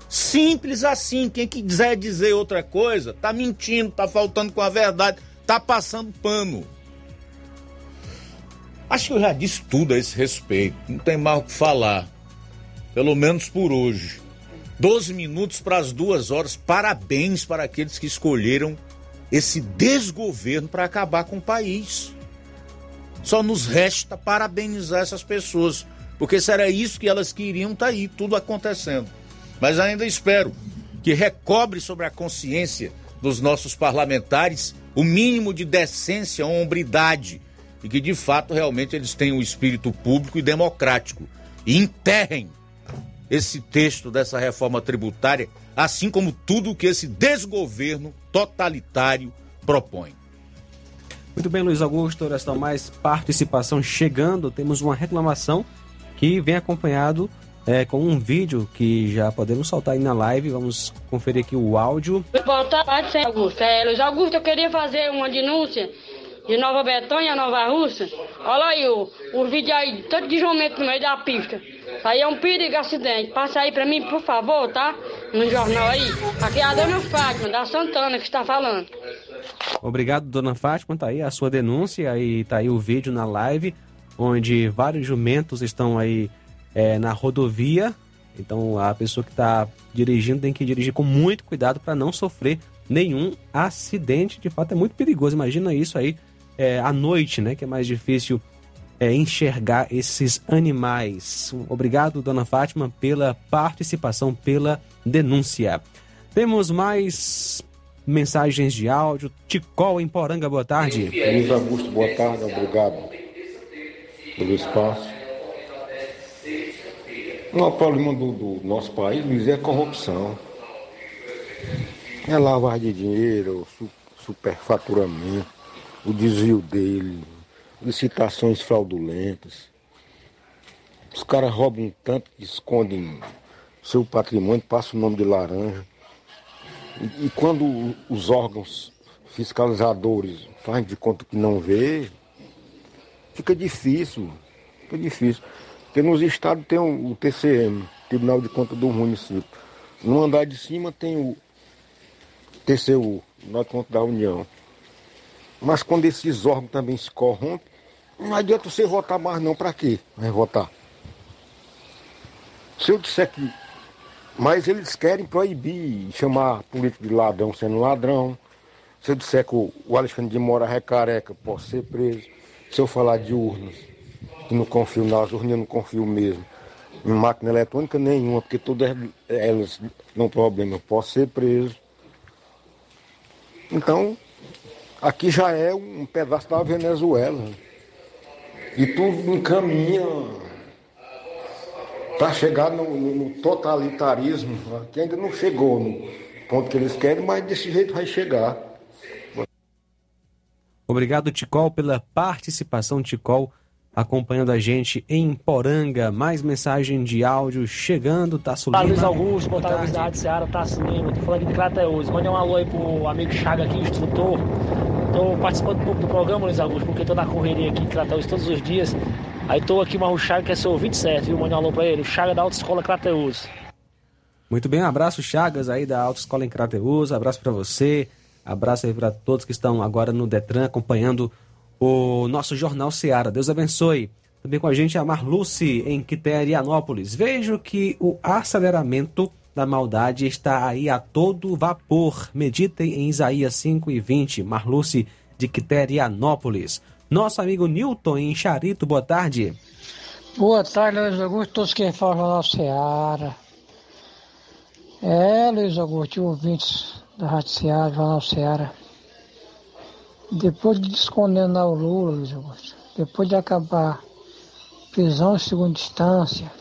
Simples assim. Quem quiser dizer outra coisa, tá mentindo, tá faltando com a verdade, tá passando pano. Acho que eu já disse tudo a esse respeito. Não tem mais o que falar. Pelo menos por hoje. 12 minutos para as duas horas. Parabéns para aqueles que escolheram esse desgoverno para acabar com o país. Só nos resta parabenizar essas pessoas, porque se era isso que elas queriam, tá aí, tudo acontecendo. Mas ainda espero que recobre sobre a consciência dos nossos parlamentares o mínimo de decência, hombridade e que de fato realmente eles tenham um espírito público e democrático e enterrem esse texto dessa reforma tributária, assim como tudo que esse desgoverno totalitário propõe. Muito bem, Luiz Augusto, resta mais participação chegando. Temos uma reclamação que vem acompanhado é, com um vídeo que já podemos soltar aí na live. Vamos conferir aqui o áudio. Boa tarde, Augusto. É, Luiz Augusto, eu queria fazer uma denúncia de Nova Betânia, Nova Rússia. Olha aí o, o vídeo aí, tanto de jumento no meio da pista. Aí é um perigo acidente. Passa aí pra mim, por favor, tá? No jornal aí. Aqui é a dona Fátima, da Santana, que está falando. Obrigado, dona Fátima. Tá aí a sua denúncia e tá aí o vídeo na live, onde vários jumentos estão aí é, na rodovia. Então a pessoa que está dirigindo tem que dirigir com muito cuidado para não sofrer nenhum acidente. De fato, é muito perigoso. Imagina isso aí é, à noite, né? Que é mais difícil é, enxergar esses animais. Obrigado, dona Fátima, pela participação, pela denúncia. Temos mais mensagens de áudio. Ticol em Poranga, boa tarde. Luiz Augusto, boa tarde, obrigado pelo espaço. O problema do, do nosso país, Luiz, é corrupção. É lavagem de dinheiro, superfaturamento o desvio dele, licitações fraudulentas. Os caras roubam tanto que escondem seu patrimônio, passam o nome de laranja. E, e quando os órgãos fiscalizadores fazem de conta que não vê, fica difícil, fica difícil. Porque nos estados tem o, TCM, Tribunal de Contas do Município. No andar de cima tem o TCU, Tribunal de Contas da União. Mas quando esses órgãos também se corrompem, não adianta você votar mais não, para quê? Vai votar. Se eu disser que. Mas eles querem proibir chamar político de ladrão sendo ladrão. Se eu disser que o Alexandre de Moura é careca, posso ser preso. Se eu falar de urnas, que não confio nas urnas, eu não confio mesmo. Em máquina eletrônica nenhuma, porque todas elas não problema, eu posso ser preso. Então, aqui já é um pedaço da Venezuela. E tudo encaminha para chegar no, no, no, totalitarismo, que ainda não chegou no ponto que eles querem, mas desse jeito vai chegar. Obrigado, Ticol, pela participação, Ticol, acompanhando a gente em Poranga. Mais mensagem de áudio chegando, tá subindo. Tá, Luiz Augusto, boa tarde, da Rádio Seara, tá Lima, tô falando aqui de Crateus. Mande um alô aí pro amigo Chaga aqui, instrutor. Tô participando pouco do programa, Luiz Augusto, porque tô na correria aqui em Crateus todos os dias. Aí tô aqui com o Chaga, que é seu 27, viu? Mande um alô pra ele, o Chaga da Autoescola Crateus. Muito bem, um abraço Chagas aí da Autoescola em Crateus, abraço para você, abraço aí para todos que estão agora no Detran acompanhando o nosso Jornal Seara. Deus abençoe. Também com a gente a Marluce em Quiterianópolis. Vejo que o aceleramento da maldade está aí a todo vapor. Meditem em Isaías 5 e 20. Marluce de Quiterianópolis. Nosso amigo Newton em Charito, boa tarde. Boa tarde, Luiz Augusto, todos que falam Jornal Seara. É, Luiz Augusto, ouvintes da Rádio Seara, Jornal Seara. Depois de descondenar o Lula, Luiz Augusto, depois de acabar prisão em segunda instância,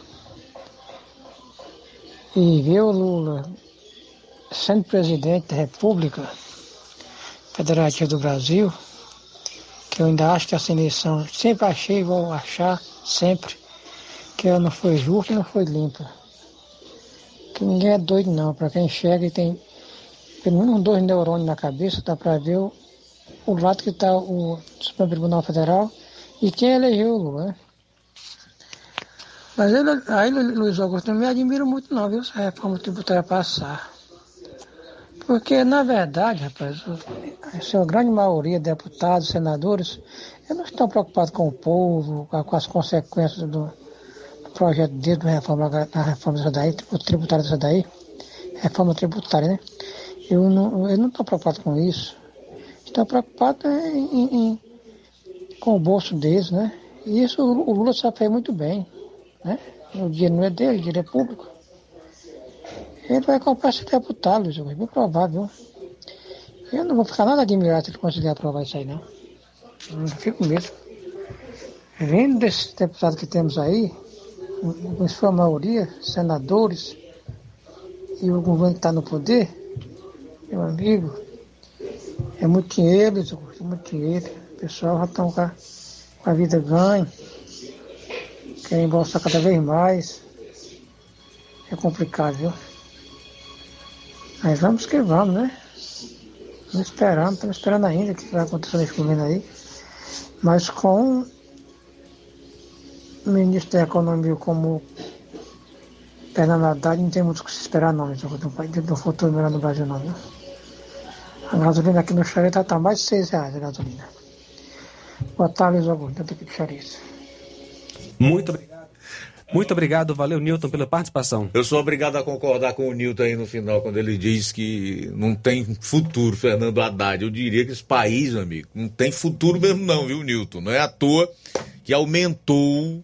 e ver o Lula sendo presidente da República Federativa do Brasil, que eu ainda acho que essa eleição, sempre achei e vou achar, sempre, que ela não foi justa e não foi limpa. Que ninguém é doido não, para quem enxerga e tem pelo menos dois neurônios na cabeça, dá para ver o, o lado que está o Supremo Tribunal Federal e quem elegeu o Lula, né? Mas ele, aí Luiz Augusto não me admira muito não, viu, essa reforma tributária passar. Porque, na verdade, rapaz, a sua grande maioria, deputados, senadores, eles não estão preocupados com o povo, com as consequências do, projeto dele, da reforma, da reforma dessa daí, tributária dessa daí, reforma tributária, né? Eu não, eles não estão preocupados com isso. Estão preocupados em, em, com o bolso deles, né? E isso o Lula sabe muito bem. Né? O dinheiro não é dele, o dinheiro é público. Ele vai comprar esse deputado, é bem provável. Eu não vou ficar nada admirado se ele conseguir aprovar isso aí, não. Eu não fico mesmo. Vendo desses deputados que temos aí, em sua maioria, senadores, e o governo que está no poder, meu amigo, é muito dinheiro, é muito dinheiro. O pessoal já estão com, com a vida ganha querem embolsar cada vez mais. É complicado, viu? Mas vamos que vamos, né? Estamos esperando, estamos esperando ainda o que vai acontecer nesse governo aí. Mas com o ministro da Economia como Fernando Haddad, não tem muito o que se esperar não, do, do futuro melhor no Brasil não, viu? A gasolina aqui no Xareta está mais de 6 reais a gasolina. Boa tarde, Luiz Augusto, daqui de Xareta. Muito obrigado. Muito obrigado, valeu Newton pela participação. Eu sou obrigado a concordar com o Newton aí no final, quando ele diz que não tem futuro, Fernando Haddad. Eu diria que esse país, amigo, não tem futuro mesmo não, viu, Newton? Não é à toa que aumentou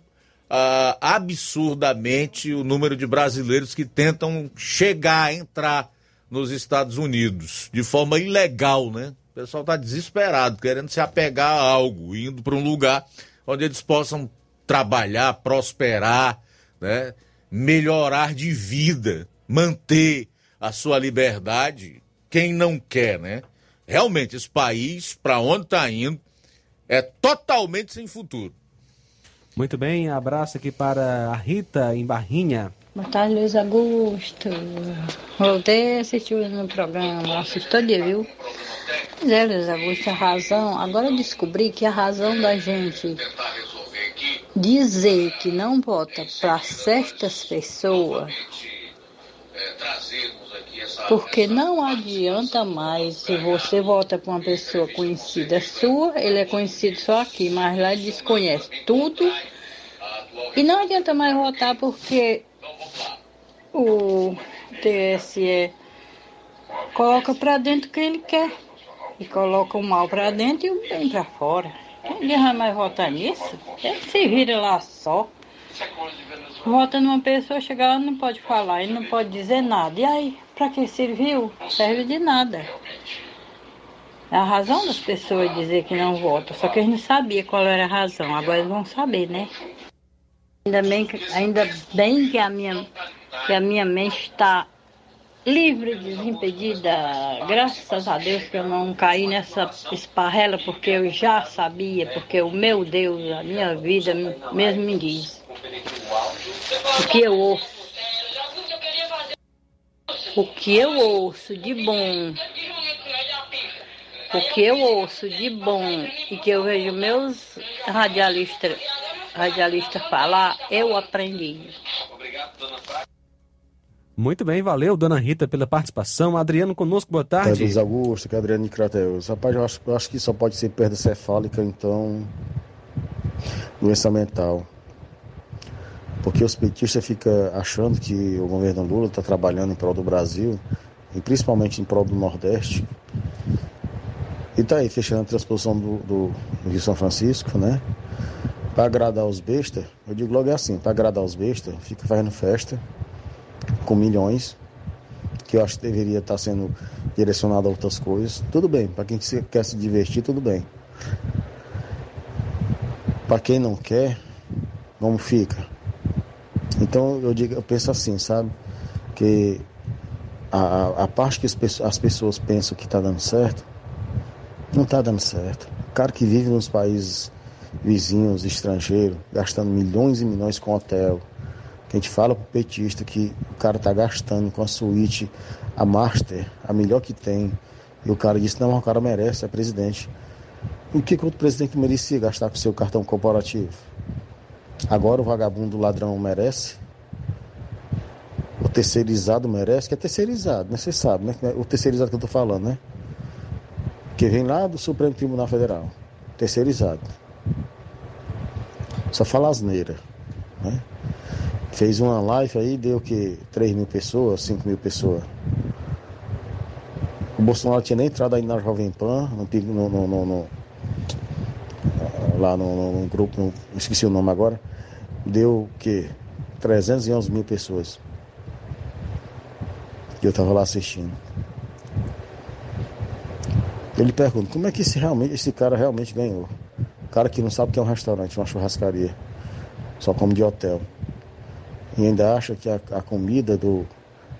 ah, absurdamente o número de brasileiros que tentam chegar, entrar nos Estados Unidos de forma ilegal, né? O pessoal está desesperado, querendo se apegar a algo, indo para um lugar onde eles possam trabalhar, prosperar, né? melhorar de vida, manter a sua liberdade, quem não quer, né? Realmente, esse país, para onde está indo, é totalmente sem futuro. Muito bem, abraço aqui para a Rita em Barrinha. Boa tarde, Luiz Augusto. Voltei a assistir no programa, assisti todo dia, viu? Pois é, Luiz Augusto, a razão. Agora eu descobri que a razão da gente dizer que não vota para certas pessoas, porque não adianta mais se você vota para uma pessoa conhecida sua, ele é conhecido só aqui, mas lá ele desconhece tudo. E não adianta mais votar porque o TSE coloca para dentro quem ele quer. E coloca o mal para dentro e o bem para fora. Ninguém vai mais votar nisso? Ele se vira lá só. Vota numa pessoa, chega lá não pode falar, ele não pode dizer nada. E aí, para que serviu? Serve de nada. É a razão das pessoas dizer que não votam, só que eles não sabiam qual era a razão, agora eles vão saber, né? Ainda bem que, ainda bem que, a, minha, que a minha mente está livre, desimpedida. Graças a Deus que eu não caí nessa esparrela, porque eu já sabia, porque o meu Deus, a minha vida mesmo me diz. O que eu ouço. O que eu ouço de bom. O que eu ouço de bom e que eu vejo meus radialistas radialista falar, eu aprendi. Muito bem, valeu, dona Rita, pela participação. Adriano conosco, boa tarde. Luiz Augusto, que é Adriano de Crateus. Rapaz, eu acho, eu acho que só pode ser perda cefálica, então. doença mental. Porque os petistas ficam achando que o governo Lula está trabalhando em prol do Brasil, e principalmente em prol do Nordeste. E tá aí, fechando a transposição do, do, do Rio São Francisco, né? Para agradar os bestas, eu digo logo é assim, para agradar os bestas, fica fazendo festa com milhões, que eu acho que deveria estar sendo direcionado a outras coisas. Tudo bem, para quem quer se divertir, tudo bem. Para quem não quer, como fica? Então eu digo, eu penso assim, sabe? Que a, a parte que as pessoas, as pessoas pensam que está dando certo, não está dando certo. cara que vive nos países vizinhos, estrangeiros, gastando milhões e milhões com hotel. A gente fala pro petista que o cara tá gastando com a suíte, a master, a melhor que tem. E o cara disse, não, o cara merece, é presidente. O que, que outro presidente merecia gastar com seu cartão corporativo? Agora o vagabundo ladrão merece? O terceirizado merece? Que é terceirizado, né? Você sabe, né? O terceirizado que eu tô falando, né? Que vem lá do Supremo Tribunal Federal. Terceirizado. Só fala asneira, né? Fez uma live aí, deu que 3 mil pessoas, 5 mil pessoas. O Bolsonaro tinha nem entrado aí na Jovem Pan, no, no, no, no lá no, grupo, esqueci o nome agora, deu que 311 mil pessoas. Eu estava lá assistindo. Eu lhe pergunto, como é que esse, realmente, esse cara realmente ganhou? O cara que não sabe o que é um restaurante, uma churrascaria, só come de hotel. E ainda acha que a, a comida do,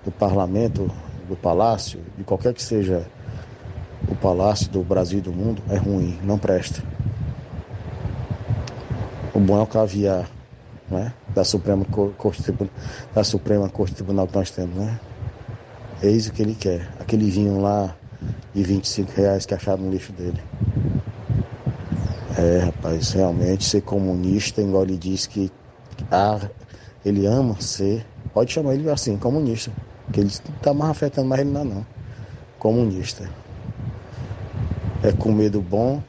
do parlamento, do palácio, de qualquer que seja o palácio do Brasil e do mundo, é ruim, não presta. O bom é o caviar, né? Da Suprema Corte, da Suprema Corte Tribunal que nós temos, né? Eis o que ele quer. Aquele vinho lá de 25 reais que acharam no lixo dele. É, rapaz, realmente ser comunista, igual ele diz que ah, ele ama ser, pode chamar ele assim, comunista. Que ele está mais afetando mais ele não, não. Comunista. É comer do bom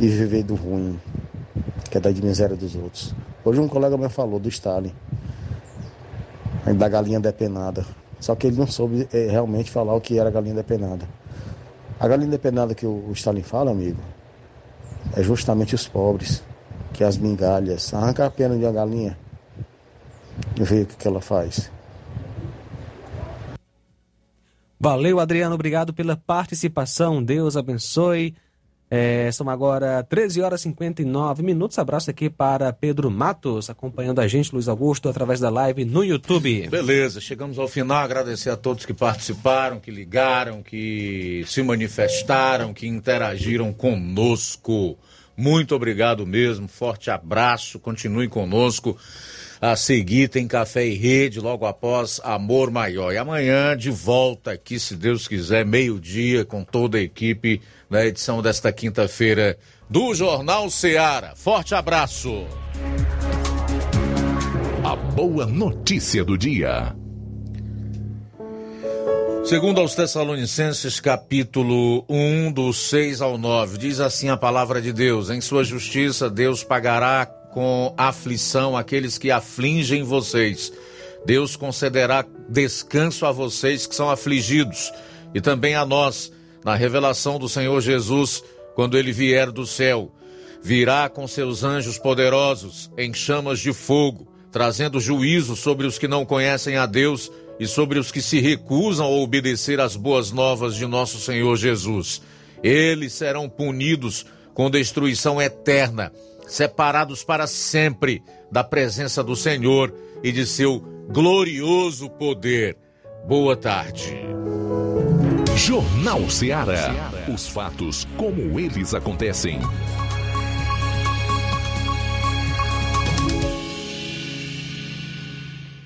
e viver do ruim que é da miséria dos outros. Hoje um colega meu falou do Stalin, da galinha depenada. Só que ele não soube é, realmente falar o que era a galinha depenada. A galinha depenada que o, Stalin fala, amigo, é justamente os pobres, que as migalhas. Arranca a pena de uma galinha e vê o que, que ela faz. Valeu, Adriano. Obrigado pela participação. Deus abençoe. É, são agora 13 horas e 59 minutos. Abraço aqui para Pedro Matos, acompanhando a gente, Luiz Augusto, através da live no YouTube. Beleza, chegamos ao final. Agradecer a todos que participaram, que ligaram, que se manifestaram, que interagiram conosco. Muito obrigado mesmo. Forte abraço. Continue conosco. A seguir tem Café e Rede, logo após Amor Maior. E amanhã de volta aqui, se Deus quiser, meio-dia, com toda a equipe na edição desta quinta-feira do Jornal Seara. Forte abraço. A boa notícia do dia. Segundo aos Tessalonicenses, capítulo 1, do 6 ao 9, diz assim a palavra de Deus: Em sua justiça, Deus pagará com aflição aqueles que afligem vocês. Deus concederá descanso a vocês que são afligidos e também a nós na revelação do Senhor Jesus, quando ele vier do céu. Virá com seus anjos poderosos em chamas de fogo, trazendo juízo sobre os que não conhecem a Deus e sobre os que se recusam a obedecer às boas novas de nosso Senhor Jesus. Eles serão punidos com destruição eterna, separados para sempre da presença do Senhor e de seu glorioso poder. Boa tarde. Jornal Ceará. Os fatos como eles acontecem.